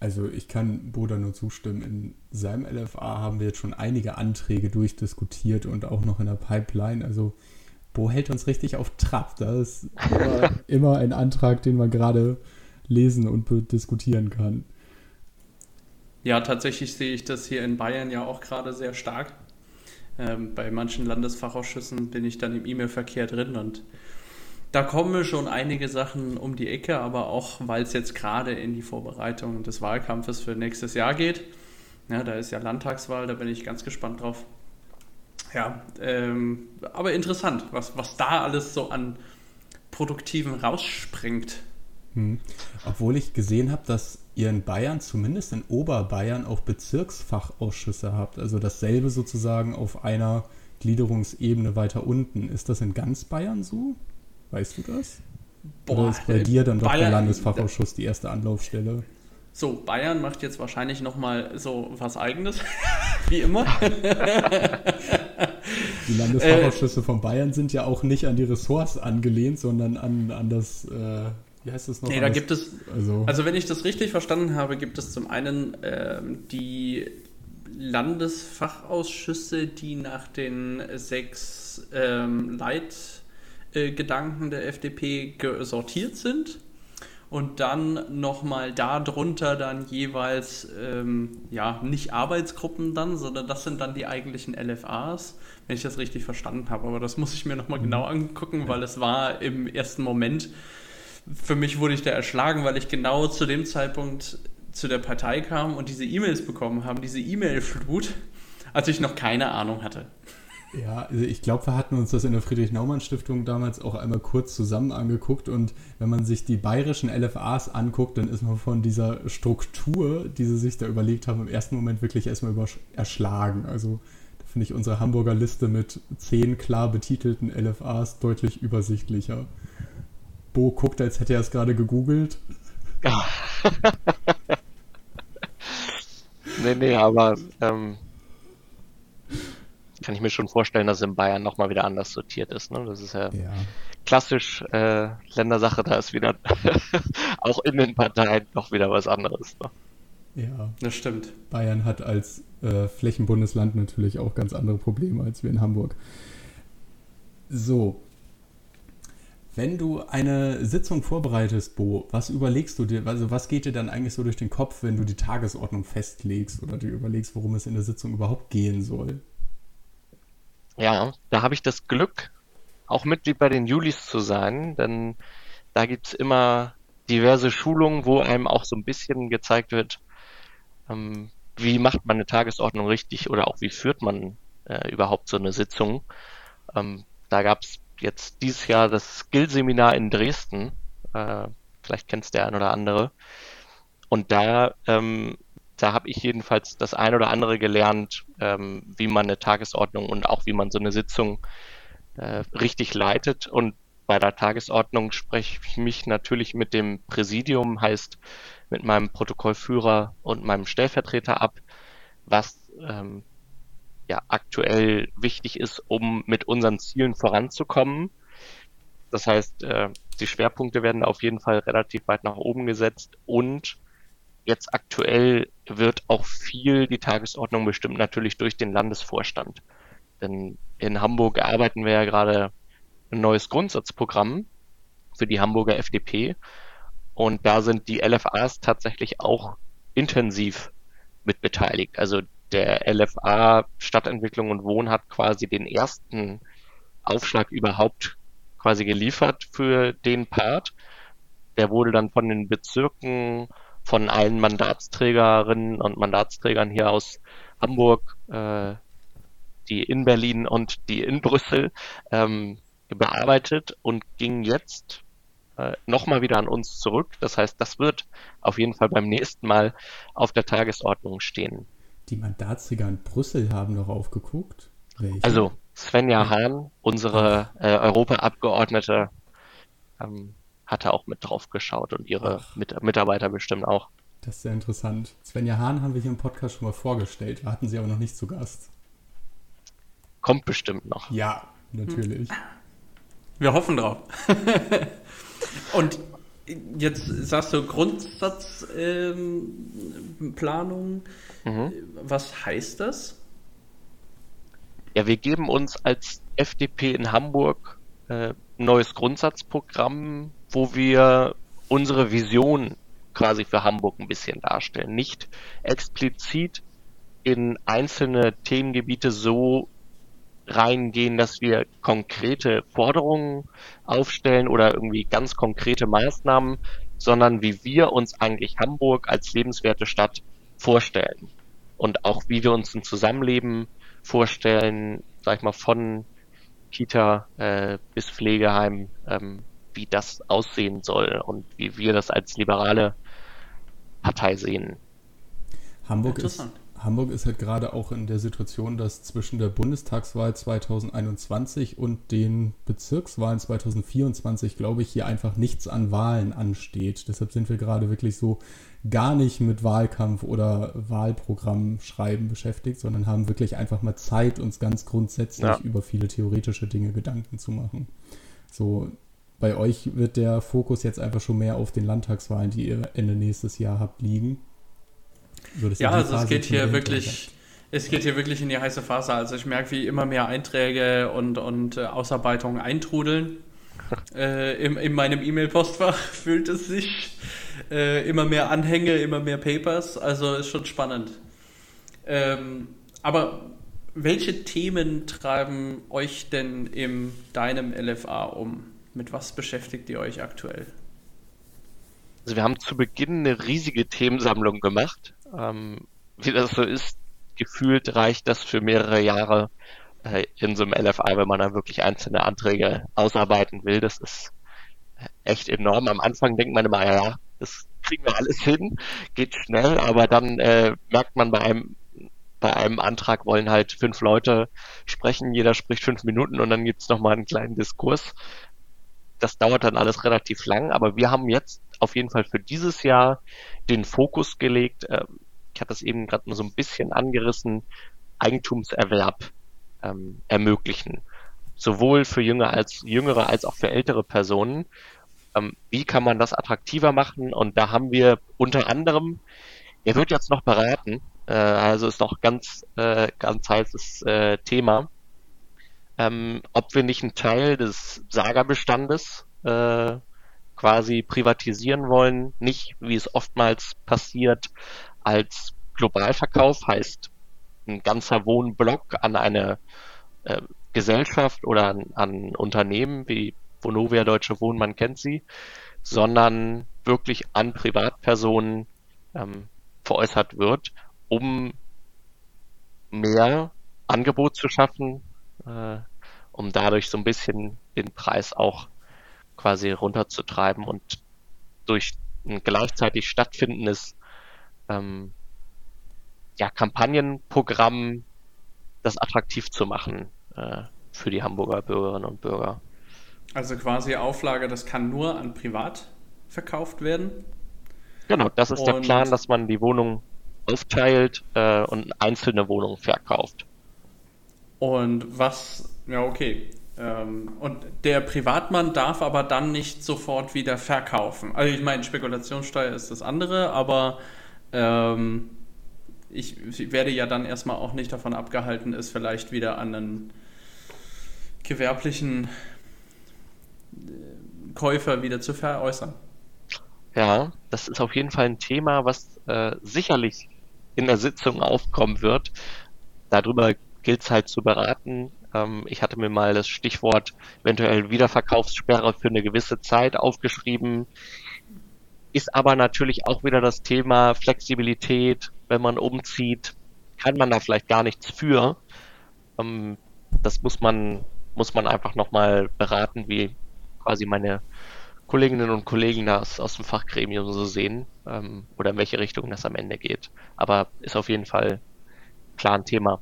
also ich kann Boda nur zustimmen. In seinem LFA haben wir jetzt schon einige Anträge durchdiskutiert und auch noch in der Pipeline. Also Bo hält uns richtig auf Trab. Das ist immer, immer ein Antrag, den man gerade lesen und diskutieren kann. Ja, tatsächlich sehe ich das hier in Bayern ja auch gerade sehr stark. Ähm, bei manchen Landesfachausschüssen bin ich dann im E-Mail-Verkehr drin und da kommen schon einige Sachen um die Ecke, aber auch, weil es jetzt gerade in die Vorbereitung des Wahlkampfes für nächstes Jahr geht. Ja, da ist ja Landtagswahl, da bin ich ganz gespannt drauf. Ja, ähm, aber interessant, was, was da alles so an Produktiven rausspringt. Hm. Obwohl ich gesehen habe, dass ihr in Bayern, zumindest in Oberbayern, auch Bezirksfachausschüsse habt. Also dasselbe sozusagen auf einer Gliederungsebene weiter unten. Ist das in ganz Bayern so? Weißt du das? Boah, Oder ist bei äh, dir dann doch Bayern, der Landesfachausschuss die erste Anlaufstelle? So, Bayern macht jetzt wahrscheinlich nochmal so was Eigenes, wie immer. die Landesfachausschüsse äh, von Bayern sind ja auch nicht an die Ressorts angelehnt, sondern an, an das, äh, wie heißt das noch? Nee, da gibt es, also, also, wenn ich das richtig verstanden habe, gibt es zum einen äh, die Landesfachausschüsse, die nach den sechs ähm, Leit- äh, Gedanken der FDP sortiert sind und dann nochmal darunter dann jeweils, ähm, ja, nicht Arbeitsgruppen dann, sondern das sind dann die eigentlichen LFAs, wenn ich das richtig verstanden habe. Aber das muss ich mir nochmal mhm. genau angucken, weil es war im ersten Moment, für mich wurde ich da erschlagen, weil ich genau zu dem Zeitpunkt zu der Partei kam und diese E-Mails bekommen habe, diese E-Mail-Flut, als ich noch keine Ahnung hatte. Ja, also ich glaube, wir hatten uns das in der Friedrich-Naumann-Stiftung damals auch einmal kurz zusammen angeguckt und wenn man sich die bayerischen LFAs anguckt, dann ist man von dieser Struktur, die sie sich da überlegt haben, im ersten Moment wirklich erstmal erschlagen. Also da finde ich unsere Hamburger Liste mit zehn klar betitelten LFAs deutlich übersichtlicher. Bo guckt, als hätte er es gerade gegoogelt. nee, nee, aber ähm, kann ich mir schon vorstellen, dass in Bayern nochmal wieder anders sortiert ist. Ne? Das ist ja, ja. klassisch äh, Ländersache, da ist wieder auch in den Parteien noch wieder was anderes. Ne? Ja, das stimmt. Bayern hat als äh, Flächenbundesland natürlich auch ganz andere Probleme als wir in Hamburg. So. Wenn du eine Sitzung vorbereitest, Bo, was überlegst du dir, also was geht dir dann eigentlich so durch den Kopf, wenn du die Tagesordnung festlegst oder dir überlegst, worum es in der Sitzung überhaupt gehen soll? Ja, da habe ich das Glück, auch Mitglied bei den Julis zu sein, denn da gibt's immer diverse Schulungen, wo einem auch so ein bisschen gezeigt wird, ähm, wie macht man eine Tagesordnung richtig oder auch wie führt man äh, überhaupt so eine Sitzung. Ähm, da gab's jetzt dieses Jahr das Skill-Seminar in Dresden, äh, vielleicht kennst der ein oder andere. Und da ähm, da habe ich jedenfalls das ein oder andere gelernt, ähm, wie man eine Tagesordnung und auch wie man so eine Sitzung äh, richtig leitet. Und bei der Tagesordnung spreche ich mich natürlich mit dem Präsidium, heißt mit meinem Protokollführer und meinem Stellvertreter ab, was ähm, ja aktuell wichtig ist, um mit unseren Zielen voranzukommen. Das heißt, äh, die Schwerpunkte werden auf jeden Fall relativ weit nach oben gesetzt und Jetzt aktuell wird auch viel die Tagesordnung bestimmt natürlich durch den Landesvorstand. Denn in Hamburg erarbeiten wir ja gerade ein neues Grundsatzprogramm für die Hamburger FDP. Und da sind die LFAs tatsächlich auch intensiv mit beteiligt. Also der LFA Stadtentwicklung und Wohnen hat quasi den ersten Aufschlag überhaupt quasi geliefert für den Part. Der wurde dann von den Bezirken, von allen Mandatsträgerinnen und Mandatsträgern hier aus Hamburg, äh, die in Berlin und die in Brüssel ähm, bearbeitet und ging jetzt äh, nochmal wieder an uns zurück. Das heißt, das wird auf jeden Fall beim nächsten Mal auf der Tagesordnung stehen. Die Mandatsträger in Brüssel haben noch aufgeguckt. Welche? Also Svenja Hahn, unsere äh, Europaabgeordnete, ähm, hatte auch mit drauf geschaut und ihre mit Mitarbeiter bestimmt auch. Das ist sehr interessant. Svenja Hahn haben wir hier im Podcast schon mal vorgestellt. Hatten sie aber noch nicht zu Gast. Kommt bestimmt noch. Ja, natürlich. Wir hoffen drauf. Und jetzt sagst du Grundsatzplanung. Ähm, mhm. Was heißt das? Ja, wir geben uns als FDP in Hamburg äh, ein neues Grundsatzprogramm, wo wir unsere Vision quasi für Hamburg ein bisschen darstellen. Nicht explizit in einzelne Themengebiete so reingehen, dass wir konkrete Forderungen aufstellen oder irgendwie ganz konkrete Maßnahmen, sondern wie wir uns eigentlich Hamburg als lebenswerte Stadt vorstellen und auch wie wir uns ein Zusammenleben vorstellen, sag ich mal, von Kita äh, bis Pflegeheim, ähm, wie das aussehen soll und wie wir das als liberale Partei sehen. Hamburg ist, Hamburg ist halt gerade auch in der Situation, dass zwischen der Bundestagswahl 2021 und den Bezirkswahlen 2024, glaube ich, hier einfach nichts an Wahlen ansteht. Deshalb sind wir gerade wirklich so gar nicht mit Wahlkampf oder Wahlprogramm schreiben beschäftigt, sondern haben wirklich einfach mal Zeit, uns ganz grundsätzlich ja. über viele theoretische Dinge Gedanken zu machen. So, bei euch wird der Fokus jetzt einfach schon mehr auf den Landtagswahlen, die ihr Ende nächstes Jahr habt, liegen. ja, also es geht hier wirklich, es geht hier wirklich in die heiße Phase. Also ich merke, wie immer mehr Einträge und, und äh, Ausarbeitungen eintrudeln. äh, in, in meinem E-Mail-Postfach fühlt es sich äh, immer mehr Anhänge, immer mehr Papers. Also ist schon spannend. Ähm, aber welche Themen treiben euch denn in deinem LFA um? Mit was beschäftigt ihr euch aktuell? Also wir haben zu Beginn eine riesige Themensammlung gemacht. Ähm, wie das so ist, gefühlt reicht das für mehrere Jahre äh, in so einem LFI, wenn man dann wirklich einzelne Anträge ausarbeiten will. Das ist echt enorm. Am Anfang denkt man immer, ja, das kriegen wir alles hin, geht schnell, aber dann äh, merkt man bei einem bei einem Antrag wollen halt fünf Leute sprechen, jeder spricht fünf Minuten und dann gibt's noch mal einen kleinen Diskurs das dauert dann alles relativ lang, aber wir haben jetzt auf jeden Fall für dieses Jahr den Fokus gelegt, äh, ich hatte das eben gerade mal so ein bisschen angerissen, Eigentumserwerb ähm, ermöglichen. Sowohl für Jüngere als, Jüngere als auch für ältere Personen. Ähm, wie kann man das attraktiver machen? Und da haben wir unter anderem, er wird jetzt noch beraten, äh, also ist noch ganz, äh, ganz heißes äh, Thema ähm, ob wir nicht einen Teil des Saga-Bestandes äh, quasi privatisieren wollen, nicht wie es oftmals passiert als Globalverkauf, heißt ein ganzer Wohnblock an eine äh, Gesellschaft oder an, an Unternehmen wie Vonovia Deutsche Wohnen, man kennt sie, sondern wirklich an Privatpersonen ähm, veräußert wird, um mehr Angebot zu schaffen, äh, um dadurch so ein bisschen den Preis auch quasi runterzutreiben und durch ein gleichzeitig stattfindendes ähm, ja, Kampagnenprogramm das attraktiv zu machen äh, für die Hamburger Bürgerinnen und Bürger. Also quasi Auflage, das kann nur an Privat verkauft werden. Genau, das ist und der Plan, dass man die Wohnung aufteilt äh, und einzelne Wohnungen verkauft. Und was ja, okay. Ähm, und der Privatmann darf aber dann nicht sofort wieder verkaufen. Also ich meine, Spekulationssteuer ist das andere, aber ähm, ich, werde ja dann erstmal auch nicht davon abgehalten, es vielleicht wieder an einen gewerblichen äh, Käufer wieder zu veräußern. Ja, das ist auf jeden Fall ein Thema, was äh, sicherlich in der Sitzung aufkommen wird. Darüber gilt es halt zu beraten. Ähm, ich hatte mir mal das Stichwort eventuell Wiederverkaufssperre für eine gewisse Zeit aufgeschrieben. Ist aber natürlich auch wieder das Thema Flexibilität. Wenn man umzieht, kann man da vielleicht gar nichts für. Ähm, das muss man, muss man einfach nochmal beraten, wie quasi meine Kolleginnen und Kollegen das aus dem Fachgremium so sehen ähm, oder in welche Richtung das am Ende geht. Aber ist auf jeden Fall klar ein Thema.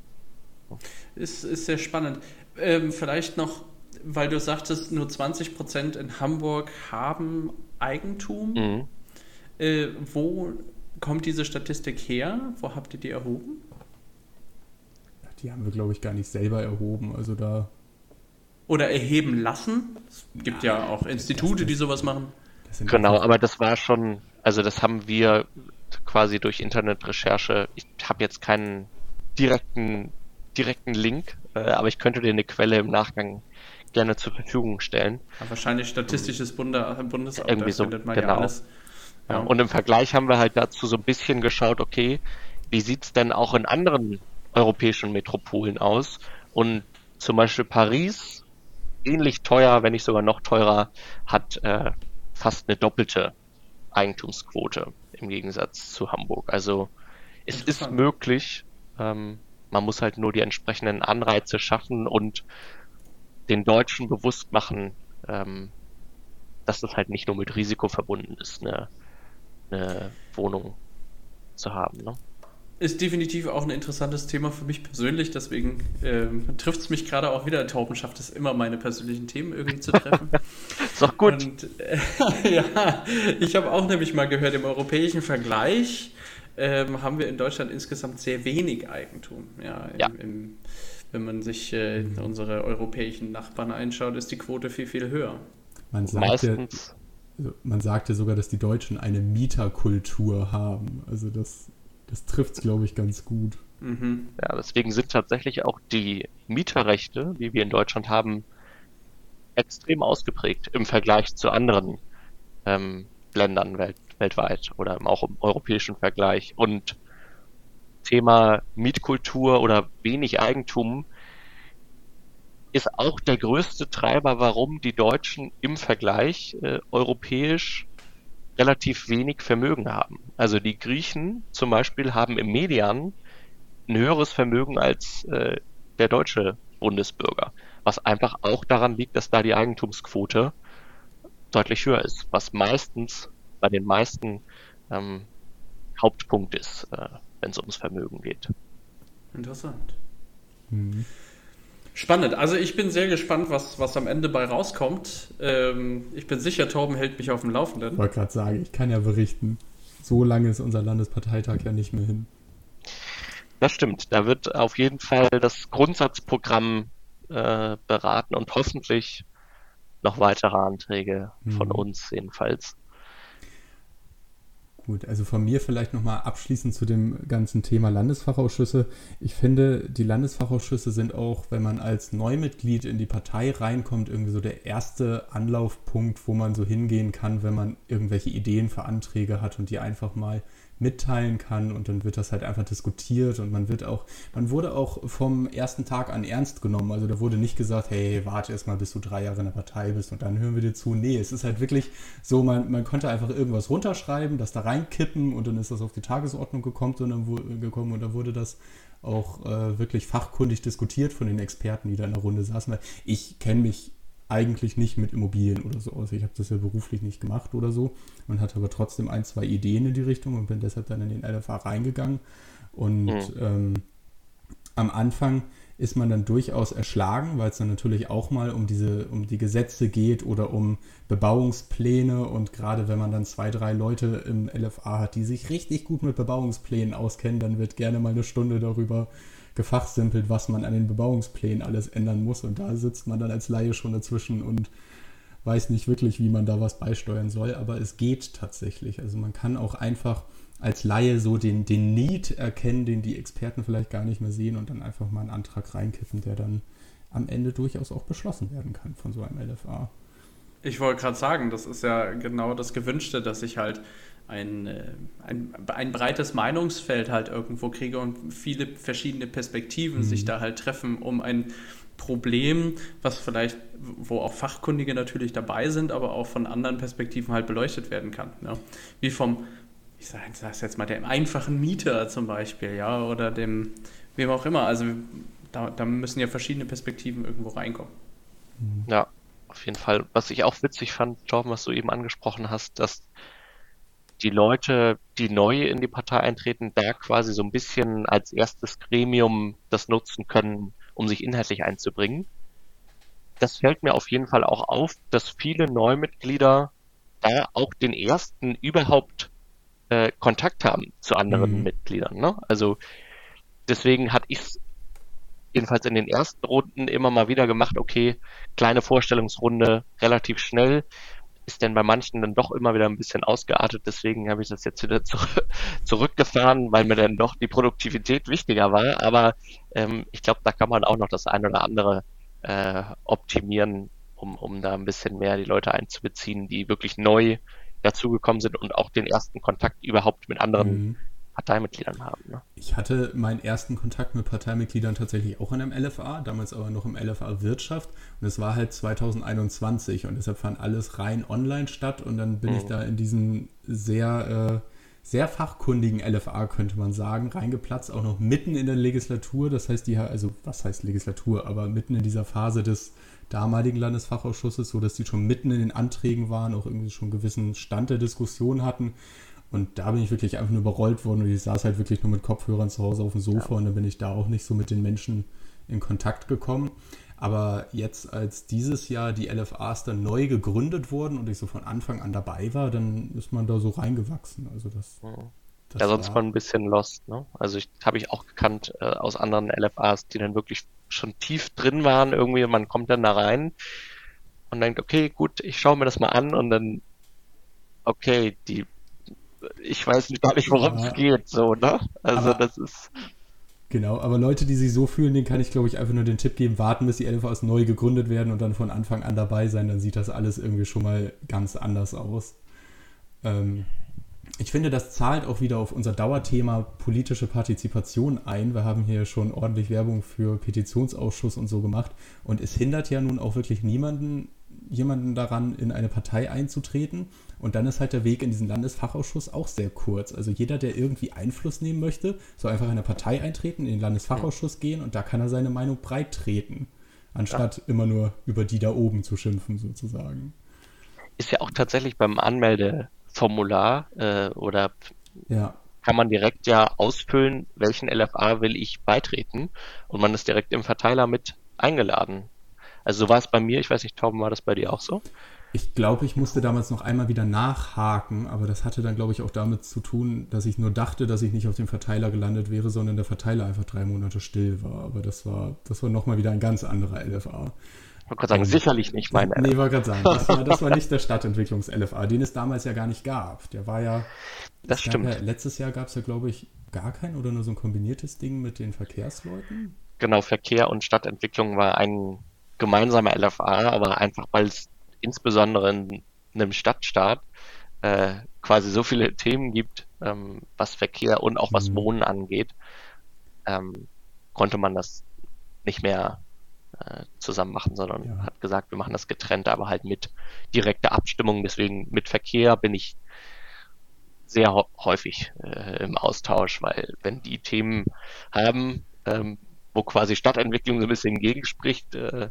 Ist, ist sehr spannend. Ähm, vielleicht noch, weil du sagtest, nur 20 Prozent in Hamburg haben Eigentum. Mhm. Äh, wo kommt diese Statistik her? Wo habt ihr die erhoben? Die haben wir, glaube ich, gar nicht selber erhoben. Also da. Oder erheben lassen. Es gibt ja, ja auch Institute, die sowas machen. Genau, aber das war schon, also das haben wir quasi durch Internetrecherche. Ich habe jetzt keinen direkten, direkten Link, äh, aber ich könnte dir eine Quelle im Nachgang gerne zur Verfügung stellen. Ja, wahrscheinlich Statistisches Bunde, Bundesamt, Irgendwie so, genau. Ja alles. Ja. Und im Vergleich haben wir halt dazu so ein bisschen geschaut, okay, wie sieht's denn auch in anderen europäischen Metropolen aus? Und zum Beispiel Paris, ähnlich teuer, wenn nicht sogar noch teurer, hat äh, fast eine doppelte Eigentumsquote im Gegensatz zu Hamburg. Also es ist möglich, ähm, man muss halt nur die entsprechenden Anreize schaffen und den Deutschen bewusst machen, ähm, dass das halt nicht nur mit Risiko verbunden ist, eine eine Wohnung zu haben. Ne? Ist definitiv auch ein interessantes Thema für mich persönlich, deswegen ähm, trifft es mich gerade auch wieder. Tauben schafft es immer, meine persönlichen Themen irgendwie zu treffen. ist doch gut. Und, äh, ja, ich habe auch nämlich mal gehört, im europäischen Vergleich ähm, haben wir in Deutschland insgesamt sehr wenig Eigentum. Ja, im, ja. Im, wenn man sich äh, unsere europäischen Nachbarn einschaut, ist die Quote viel, viel höher. Man sagt Meistens also man sagte sogar, dass die Deutschen eine Mieterkultur haben. Also das, das trifft es, glaube ich, ganz gut. Mhm. Ja, deswegen sind tatsächlich auch die Mieterrechte, die wir in Deutschland haben, extrem ausgeprägt im Vergleich zu anderen ähm, Ländern welt weltweit oder auch im europäischen Vergleich. Und Thema Mietkultur oder wenig Eigentum ist auch der größte Treiber, warum die Deutschen im Vergleich äh, europäisch relativ wenig Vermögen haben. Also die Griechen zum Beispiel haben im Median ein höheres Vermögen als äh, der deutsche Bundesbürger, was einfach auch daran liegt, dass da die Eigentumsquote deutlich höher ist, was meistens bei den meisten ähm, Hauptpunkt ist, äh, wenn es ums Vermögen geht. Interessant. Mhm. Spannend. Also ich bin sehr gespannt, was, was am Ende bei rauskommt. Ähm, ich bin sicher, Torben hält mich auf dem Laufenden. Ich wollte gerade sagen, ich kann ja berichten. So lange ist unser Landesparteitag ja nicht mehr hin. Das stimmt. Da wird auf jeden Fall das Grundsatzprogramm äh, beraten und hoffentlich noch weitere Anträge von mhm. uns jedenfalls. Gut, also von mir vielleicht nochmal abschließend zu dem ganzen Thema Landesfachausschüsse. Ich finde, die Landesfachausschüsse sind auch, wenn man als Neumitglied in die Partei reinkommt, irgendwie so der erste Anlaufpunkt, wo man so hingehen kann, wenn man irgendwelche Ideen für Anträge hat und die einfach mal mitteilen kann und dann wird das halt einfach diskutiert und man wird auch, man wurde auch vom ersten Tag an ernst genommen. Also da wurde nicht gesagt, hey, warte erst mal, bis du drei Jahre in der Partei bist und dann hören wir dir zu. Nee, es ist halt wirklich so, man, man konnte einfach irgendwas runterschreiben, das da reinkippen und dann ist das auf die Tagesordnung gekommen und dann, gekommen und dann wurde das auch äh, wirklich fachkundig diskutiert von den Experten, die da in der Runde saßen. Ich kenne mich eigentlich nicht mit Immobilien oder so aus. Ich habe das ja beruflich nicht gemacht oder so und hatte aber trotzdem ein, zwei Ideen in die Richtung und bin deshalb dann in den LFA reingegangen. Und mhm. ähm, am Anfang ist man dann durchaus erschlagen, weil es dann natürlich auch mal um diese, um die Gesetze geht oder um Bebauungspläne und gerade wenn man dann zwei, drei Leute im LFA hat, die sich richtig gut mit Bebauungsplänen auskennen, dann wird gerne mal eine Stunde darüber gefachsimpelt, was man an den Bebauungsplänen alles ändern muss. Und da sitzt man dann als Laie schon dazwischen und weiß nicht wirklich, wie man da was beisteuern soll. Aber es geht tatsächlich. Also man kann auch einfach als Laie so den, den Need erkennen, den die Experten vielleicht gar nicht mehr sehen und dann einfach mal einen Antrag reinkippen, der dann am Ende durchaus auch beschlossen werden kann von so einem LFA. Ich wollte gerade sagen, das ist ja genau das Gewünschte, dass ich halt ein, äh, ein, ein breites Meinungsfeld halt irgendwo kriege und viele verschiedene Perspektiven mhm. sich da halt treffen, um ein Problem, was vielleicht, wo auch Fachkundige natürlich dabei sind, aber auch von anderen Perspektiven halt beleuchtet werden kann. Ja. Wie vom, ich sage sag jetzt mal, dem einfachen Mieter zum Beispiel, ja, oder dem, wem auch immer. Also da, da müssen ja verschiedene Perspektiven irgendwo reinkommen. Ja, auf jeden Fall. Was ich auch witzig fand, Torben, was du eben angesprochen hast, dass die Leute, die neu in die Partei eintreten, da quasi so ein bisschen als erstes Gremium das nutzen können, um sich inhaltlich einzubringen. Das fällt mir auf jeden Fall auch auf, dass viele Neumitglieder da auch den ersten überhaupt äh, Kontakt haben zu anderen mhm. Mitgliedern. Ne? Also deswegen hatte ich es jedenfalls in den ersten Runden immer mal wieder gemacht, okay, kleine Vorstellungsrunde, relativ schnell, ist denn bei manchen dann doch immer wieder ein bisschen ausgeartet. Deswegen habe ich das jetzt wieder zu, zurückgefahren, weil mir dann doch die Produktivität wichtiger war. Aber ähm, ich glaube, da kann man auch noch das ein oder andere äh, optimieren, um, um da ein bisschen mehr die Leute einzubeziehen, die wirklich neu dazugekommen sind und auch den ersten Kontakt überhaupt mit anderen mhm. Parteimitgliedern haben. Ne? Ich hatte meinen ersten Kontakt mit Parteimitgliedern tatsächlich auch in einem LFA, damals aber noch im LFA Wirtschaft. Und es war halt 2021 und deshalb fand alles rein online statt. Und dann bin mhm. ich da in diesen sehr, äh, sehr fachkundigen LFA, könnte man sagen, reingeplatzt, auch noch mitten in der Legislatur. Das heißt, die, also was heißt Legislatur, aber mitten in dieser Phase des damaligen Landesfachausschusses, so dass die schon mitten in den Anträgen waren, auch irgendwie schon einen gewissen Stand der Diskussion hatten. Und da bin ich wirklich einfach nur überrollt worden und ich saß halt wirklich nur mit Kopfhörern zu Hause auf dem Sofa ja. und dann bin ich da auch nicht so mit den Menschen in Kontakt gekommen. Aber jetzt, als dieses Jahr die LFAs dann neu gegründet wurden und ich so von Anfang an dabei war, dann ist man da so reingewachsen. Also das. das ja, sonst war ein bisschen lost, ne? Also ich habe ich auch gekannt äh, aus anderen LFAs, die dann wirklich schon tief drin waren, irgendwie, man kommt dann da rein und denkt, okay, gut, ich schaue mir das mal an und dann, okay, die ich weiß nicht, gar nicht, worum es geht, so, ne? Also aber, das ist. Genau, aber Leute, die sich so fühlen, denen kann ich, glaube ich, einfach nur den Tipp geben, warten, bis die LVs neu gegründet werden und dann von Anfang an dabei sein, dann sieht das alles irgendwie schon mal ganz anders aus. Ähm, ich finde, das zahlt auch wieder auf unser Dauerthema politische Partizipation ein. Wir haben hier schon ordentlich Werbung für Petitionsausschuss und so gemacht. Und es hindert ja nun auch wirklich niemanden, jemanden daran, in eine Partei einzutreten. Und dann ist halt der Weg in diesen Landesfachausschuss auch sehr kurz. Also jeder, der irgendwie Einfluss nehmen möchte, soll einfach in eine Partei eintreten, in den Landesfachausschuss gehen und da kann er seine Meinung breit treten, anstatt ja. immer nur über die da oben zu schimpfen sozusagen. Ist ja auch tatsächlich beim Anmeldeformular äh, oder ja. kann man direkt ja ausfüllen, welchen LFA will ich beitreten und man ist direkt im Verteiler mit eingeladen. Also so war es bei mir, ich weiß nicht, Tauben, war das bei dir auch so? Ich glaube, ich musste damals noch einmal wieder nachhaken, aber das hatte dann, glaube ich, auch damit zu tun, dass ich nur dachte, dass ich nicht auf dem Verteiler gelandet wäre, sondern der Verteiler einfach drei Monate still war. Aber das war, das war nochmal wieder ein ganz anderer LFA. Ich wollte gerade sagen, sicherlich nicht mein LFA. Nee, wollte gerade sagen, das war, das war nicht der Stadtentwicklungs-LFA, den es damals ja gar nicht gab. Der war ja. Das stimmt. Ja, letztes Jahr gab es ja, glaube ich, gar kein oder nur so ein kombiniertes Ding mit den Verkehrsleuten. Genau, Verkehr und Stadtentwicklung war ein gemeinsamer LFA, aber einfach weil es insbesondere in einem Stadtstaat äh, quasi so viele Themen gibt, ähm, was Verkehr und auch was mhm. Wohnen angeht, ähm, konnte man das nicht mehr äh, zusammen machen, sondern ja. hat gesagt, wir machen das getrennt, aber halt mit direkter Abstimmung. Deswegen mit Verkehr bin ich sehr häufig äh, im Austausch, weil wenn die Themen haben, ähm, wo quasi Stadtentwicklung so ein bisschen gegenspricht, äh,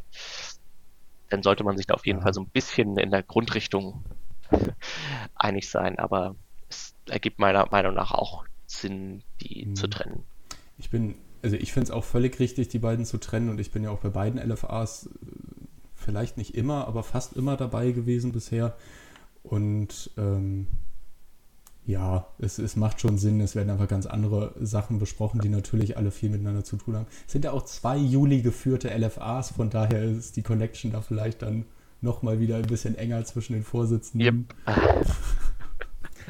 dann sollte man sich da auf jeden Fall so ein bisschen in der Grundrichtung einig sein. Aber es ergibt meiner Meinung nach auch Sinn, die mhm. zu trennen. Ich bin, also ich finde es auch völlig richtig, die beiden zu trennen und ich bin ja auch bei beiden LFAs äh, vielleicht nicht immer, aber fast immer dabei gewesen bisher. Und ähm, ja, es, es macht schon Sinn. Es werden einfach ganz andere Sachen besprochen, die natürlich alle viel miteinander zu tun haben. Es sind ja auch zwei Juli geführte LFAs, von daher ist die Connection da vielleicht dann nochmal wieder ein bisschen enger zwischen den Vorsitzenden. Yep.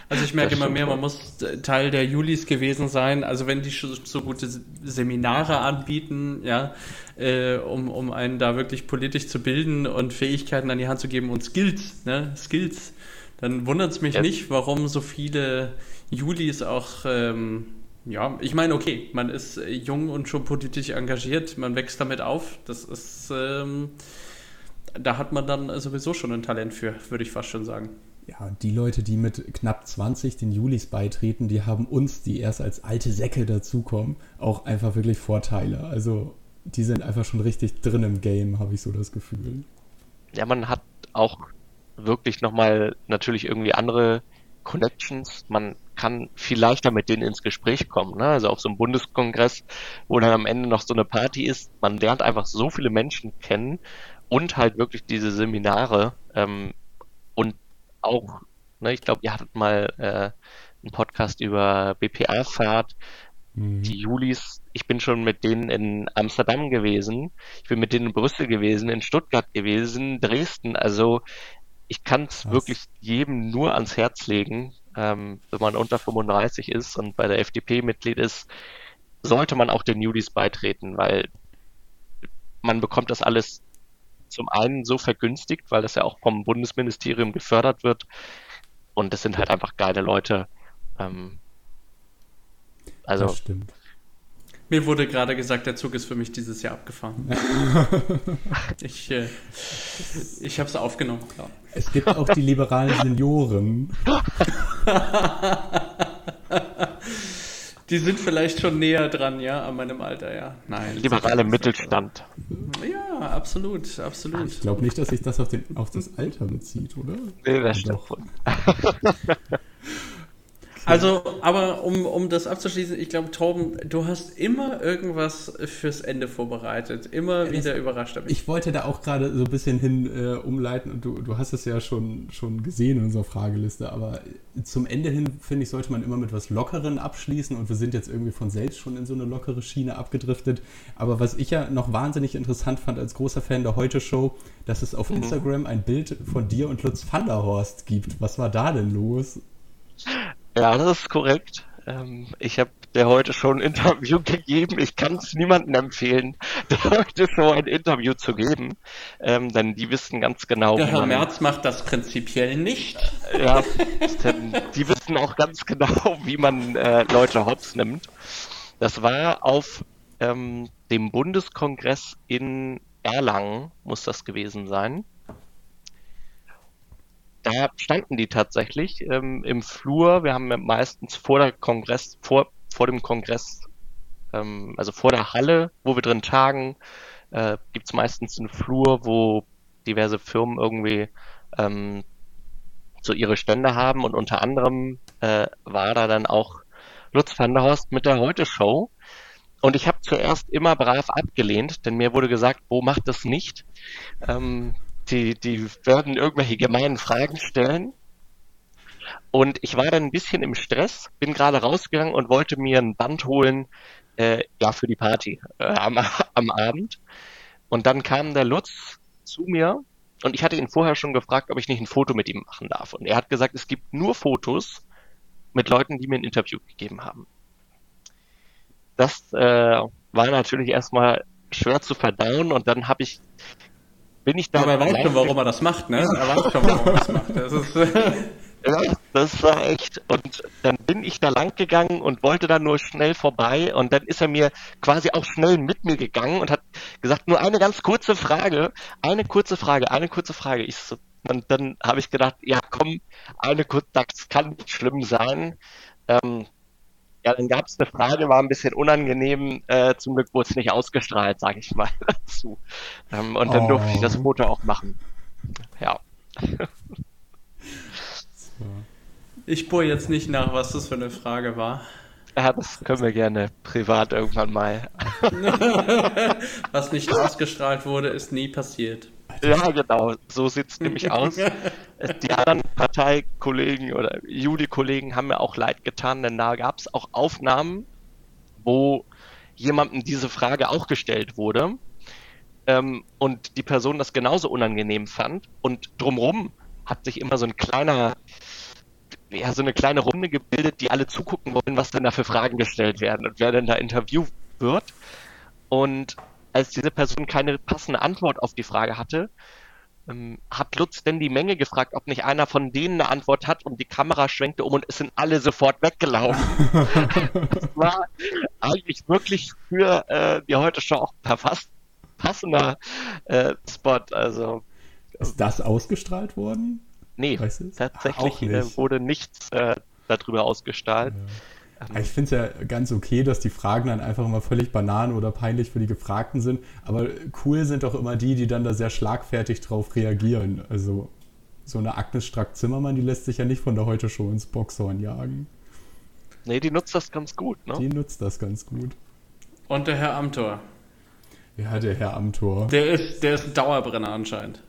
Also ich merke immer mehr, man muss Teil der Julis gewesen sein. Also wenn die so gute Seminare anbieten, ja, äh, um, um einen da wirklich politisch zu bilden und Fähigkeiten an die Hand zu geben und Skills, ne, Skills, dann wundert es mich ja. nicht, warum so viele Julis auch, ähm, ja, ich meine, okay, man ist jung und schon politisch engagiert, man wächst damit auf. Das ist, ähm, da hat man dann sowieso schon ein Talent für, würde ich fast schon sagen. Ja, die Leute, die mit knapp 20 den Julis beitreten, die haben uns, die erst als alte Säcke dazukommen, auch einfach wirklich Vorteile. Also die sind einfach schon richtig drin im Game, habe ich so das Gefühl. Ja, man hat auch wirklich nochmal natürlich irgendwie andere Connections. Man kann viel leichter mit denen ins Gespräch kommen. Ne? Also auf so einem Bundeskongress, wo dann am Ende noch so eine Party ist, man lernt einfach so viele Menschen kennen und halt wirklich diese Seminare ähm, und auch, ne, ich glaube, ihr hattet mal äh, einen Podcast über BPA-Fahrt, mhm. die Julis, ich bin schon mit denen in Amsterdam gewesen, ich bin mit denen in Brüssel gewesen, in Stuttgart gewesen, Dresden, also ich kann es wirklich jedem nur ans Herz legen, ähm, wenn man unter 35 ist und bei der FDP Mitglied ist, sollte man auch den Julis beitreten, weil man bekommt das alles zum einen so vergünstigt, weil das ja auch vom Bundesministerium gefördert wird. Und das sind halt einfach geile Leute. Ähm, also. Das stimmt. Mir wurde gerade gesagt, der Zug ist für mich dieses Jahr abgefahren. ich äh, ich habe es aufgenommen. Ja. Es gibt auch die liberalen Senioren. Die sind vielleicht schon näher dran, ja, an meinem Alter, ja. Nein. Liberale Mittelstand. Ja, absolut, absolut. Ich glaube nicht, dass sich das auf, den, auf das Alter bezieht, oder? Nee, das stimmt. Also, aber um, um das abzuschließen, ich glaube, Torben, du hast immer irgendwas fürs Ende vorbereitet. Immer wieder es, überrascht damit. Ich wollte da auch gerade so ein bisschen hin äh, umleiten und du, du hast es ja schon, schon gesehen in unserer Frageliste, aber zum Ende hin, finde ich, sollte man immer mit was Lockeren abschließen und wir sind jetzt irgendwie von selbst schon in so eine lockere Schiene abgedriftet. Aber was ich ja noch wahnsinnig interessant fand als großer Fan der Heute-Show, dass es auf mhm. Instagram ein Bild von dir und Lutz van der Horst gibt. Was war da denn los? Ja, das ist korrekt. Ähm, ich habe der heute schon ein Interview gegeben. Ich kann es niemandem empfehlen, heute so ein Interview zu geben, ähm, denn die wissen ganz genau. Der Herr man, Merz macht das prinzipiell nicht. Ja, denn die wissen auch ganz genau, wie man äh, Leute hops nimmt. Das war auf ähm, dem Bundeskongress in Erlangen, muss das gewesen sein da standen die tatsächlich ähm, im Flur. Wir haben meistens vor der Kongress, vor, vor dem Kongress, ähm, also vor der Halle, wo wir drin tagen, äh, gibt es meistens einen Flur, wo diverse Firmen irgendwie ähm, so ihre Stände haben und unter anderem äh, war da dann auch Lutz van der Horst mit der Heute-Show. Und ich habe zuerst immer brav abgelehnt, denn mir wurde gesagt, Bo macht das nicht. Ähm, die, die werden irgendwelche gemeinen Fragen stellen. Und ich war dann ein bisschen im Stress, bin gerade rausgegangen und wollte mir ein Band holen, äh, ja, für die Party äh, am, am Abend. Und dann kam der Lutz zu mir und ich hatte ihn vorher schon gefragt, ob ich nicht ein Foto mit ihm machen darf. Und er hat gesagt, es gibt nur Fotos mit Leuten, die mir ein Interview gegeben haben. Das äh, war natürlich erstmal schwer zu verdauen und dann habe ich bin ich da. Aber er weiß schon, warum er das macht, ne? Er weiß schon, warum er das macht. Das ist, ja, das war echt. Und dann bin ich da lang gegangen und wollte da nur schnell vorbei. Und dann ist er mir quasi auch schnell mit mir gegangen und hat gesagt, nur eine ganz kurze Frage, eine kurze Frage, eine kurze Frage. Ich so, und dann habe ich gedacht, ja komm, eine kurze, das kann nicht schlimm sein. Ähm, ja, dann gab es eine Frage, war ein bisschen unangenehm. Äh, zum Glück wurde es nicht ausgestrahlt, sage ich mal dazu. Ähm, und dann oh. durfte ich das oh. Foto auch machen. Ja. Ich bohre jetzt nicht nach, was das für eine Frage war. Ja, das können wir gerne privat irgendwann mal. was nicht ausgestrahlt wurde, ist nie passiert. Ja, genau. So sieht es nämlich aus. Die anderen Parteikollegen oder Judy-Kollegen haben mir auch leid getan, denn da gab es auch Aufnahmen, wo jemandem diese Frage auch gestellt wurde ähm, und die Person das genauso unangenehm fand und drumrum hat sich immer so ein kleiner ja, so eine kleine Runde gebildet, die alle zugucken wollen, was denn da für Fragen gestellt werden und wer denn da interviewt wird. Und als diese Person keine passende Antwort auf die Frage hatte, ähm, hat Lutz denn die Menge gefragt, ob nicht einer von denen eine Antwort hat und die Kamera schwenkte um und es sind alle sofort weggelaufen. das war eigentlich wirklich für äh, die heute Show auch verfasst passender äh, Spot. Also ist das ausgestrahlt worden? Nee, tatsächlich nicht. Äh, wurde nichts äh, darüber ausgestrahlt. Ja. Ich finde es ja ganz okay, dass die Fragen dann einfach immer völlig banan oder peinlich für die Gefragten sind. Aber cool sind doch immer die, die dann da sehr schlagfertig drauf reagieren. Also so eine Agnes Strack-Zimmermann, die lässt sich ja nicht von der Heute-Show ins Boxhorn jagen. Nee, die nutzt das ganz gut, ne? Die nutzt das ganz gut. Und der Herr Amtor. Ja, der Herr Amtor. Der ist, der ist ein Dauerbrenner anscheinend.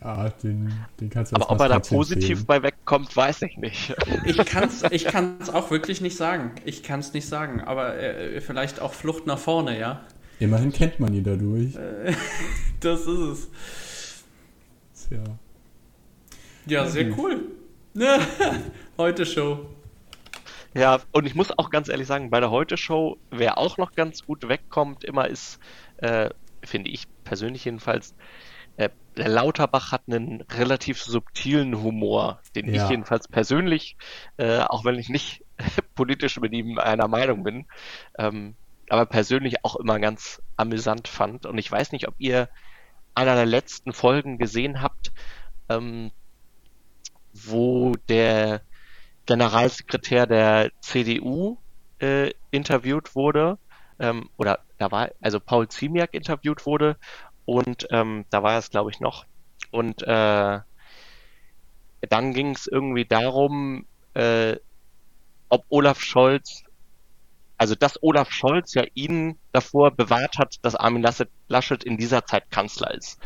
Ja, den, den kannst du Aber ob er da positiv sehen. bei wegkommt, weiß ich nicht. Ich kann es ich kann's auch wirklich nicht sagen. Ich kann es nicht sagen. Aber äh, vielleicht auch Flucht nach vorne, ja? Immerhin kennt man ihn dadurch. Äh, das ist es. Tja. Ja, sehr cool. Heute Show. Ja, und ich muss auch ganz ehrlich sagen, bei der Heute Show, wer auch noch ganz gut wegkommt, immer ist, äh, finde ich persönlich jedenfalls, äh, der Lauterbach hat einen relativ subtilen Humor, den ja. ich jedenfalls persönlich, äh, auch wenn ich nicht politisch mit ihm einer Meinung bin, ähm, aber persönlich auch immer ganz amüsant fand. Und ich weiß nicht, ob ihr einer der letzten Folgen gesehen habt, ähm, wo der Generalsekretär der CDU äh, interviewt wurde, ähm, oder da war, also Paul Ziemiak interviewt wurde und ähm, da war es, glaube ich, noch. Und äh, dann ging es irgendwie darum, äh, ob Olaf Scholz, also dass Olaf Scholz ja ihn davor bewahrt hat, dass Armin Laschet in dieser Zeit Kanzler ist.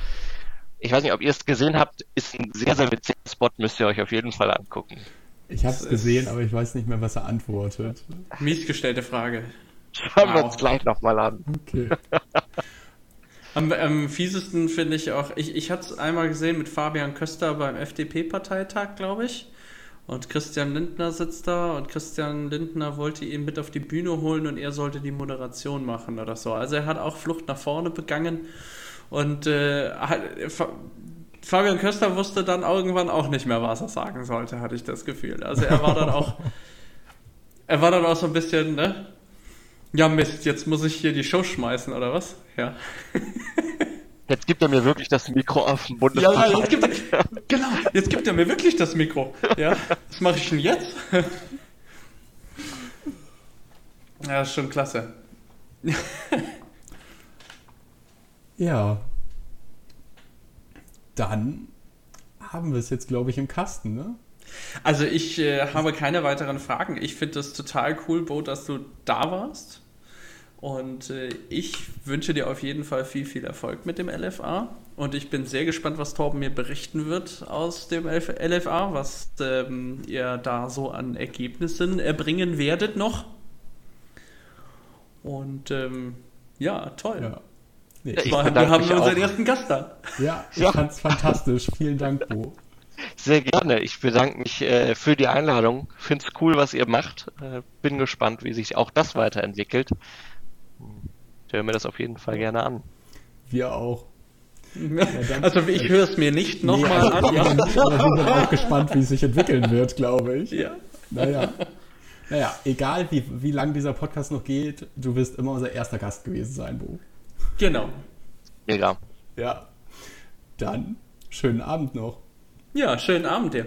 Ich weiß nicht, ob ihr es gesehen habt, ist ein sehr, sehr witziger Spot, müsst ihr euch auf jeden Fall angucken. Ich habe es gesehen, aber ich weiß nicht mehr, was er antwortet. Miesgestellte Frage. Schauen wow. wir uns gleich nochmal an. Okay. Am, am fiesesten finde ich auch, ich, ich hatte es einmal gesehen mit Fabian Köster beim FDP-Parteitag, glaube ich. Und Christian Lindner sitzt da und Christian Lindner wollte ihn mit auf die Bühne holen und er sollte die Moderation machen oder so. Also er hat auch Flucht nach vorne begangen und äh, Fabian Köster wusste dann irgendwann auch nicht mehr, was er sagen sollte, hatte ich das Gefühl. Also er war dann auch, er war dann auch so ein bisschen, ne? Ja, Mist, jetzt muss ich hier die Show schmeißen, oder was? Ja. Jetzt gibt er mir wirklich das Mikro auf dem Bundes. Ja, ja, jetzt gibt er, genau, jetzt gibt er mir wirklich das Mikro. Ja, was mache ich denn jetzt? Ja, ist schon klasse. ja, dann haben wir es jetzt, glaube ich, im Kasten, ne? Also ich äh, habe keine weiteren Fragen. Ich finde es total cool, Bo, dass du da warst. Und äh, ich wünsche dir auf jeden Fall viel, viel Erfolg mit dem LFA. Und ich bin sehr gespannt, was Torben mir berichten wird aus dem LFA, was ähm, ihr da so an Ergebnissen erbringen werdet noch. Und ähm, ja, toll. Ja. Nee, ich war, wir haben unseren auch. ersten Gast da. Ja, ich ja. fand's fantastisch. Vielen Dank, Bo. Sehr gerne. Ich bedanke mich äh, für die Einladung. Finde es cool, was ihr macht. Äh, bin gespannt, wie sich auch das weiterentwickelt. Ich höre mir das auf jeden Fall gerne an. Wir auch. Ja, also ich höre es mir nicht nochmal nee, also, an. Ja. aber wir sind auch gespannt, wie es sich entwickeln wird, glaube ich. Ja. Naja. Naja, egal wie, wie lang dieser Podcast noch geht, du wirst immer unser erster Gast gewesen sein, Bo. Genau. Mega. Ja. Dann schönen Abend noch. Ja, schönen Abend dir.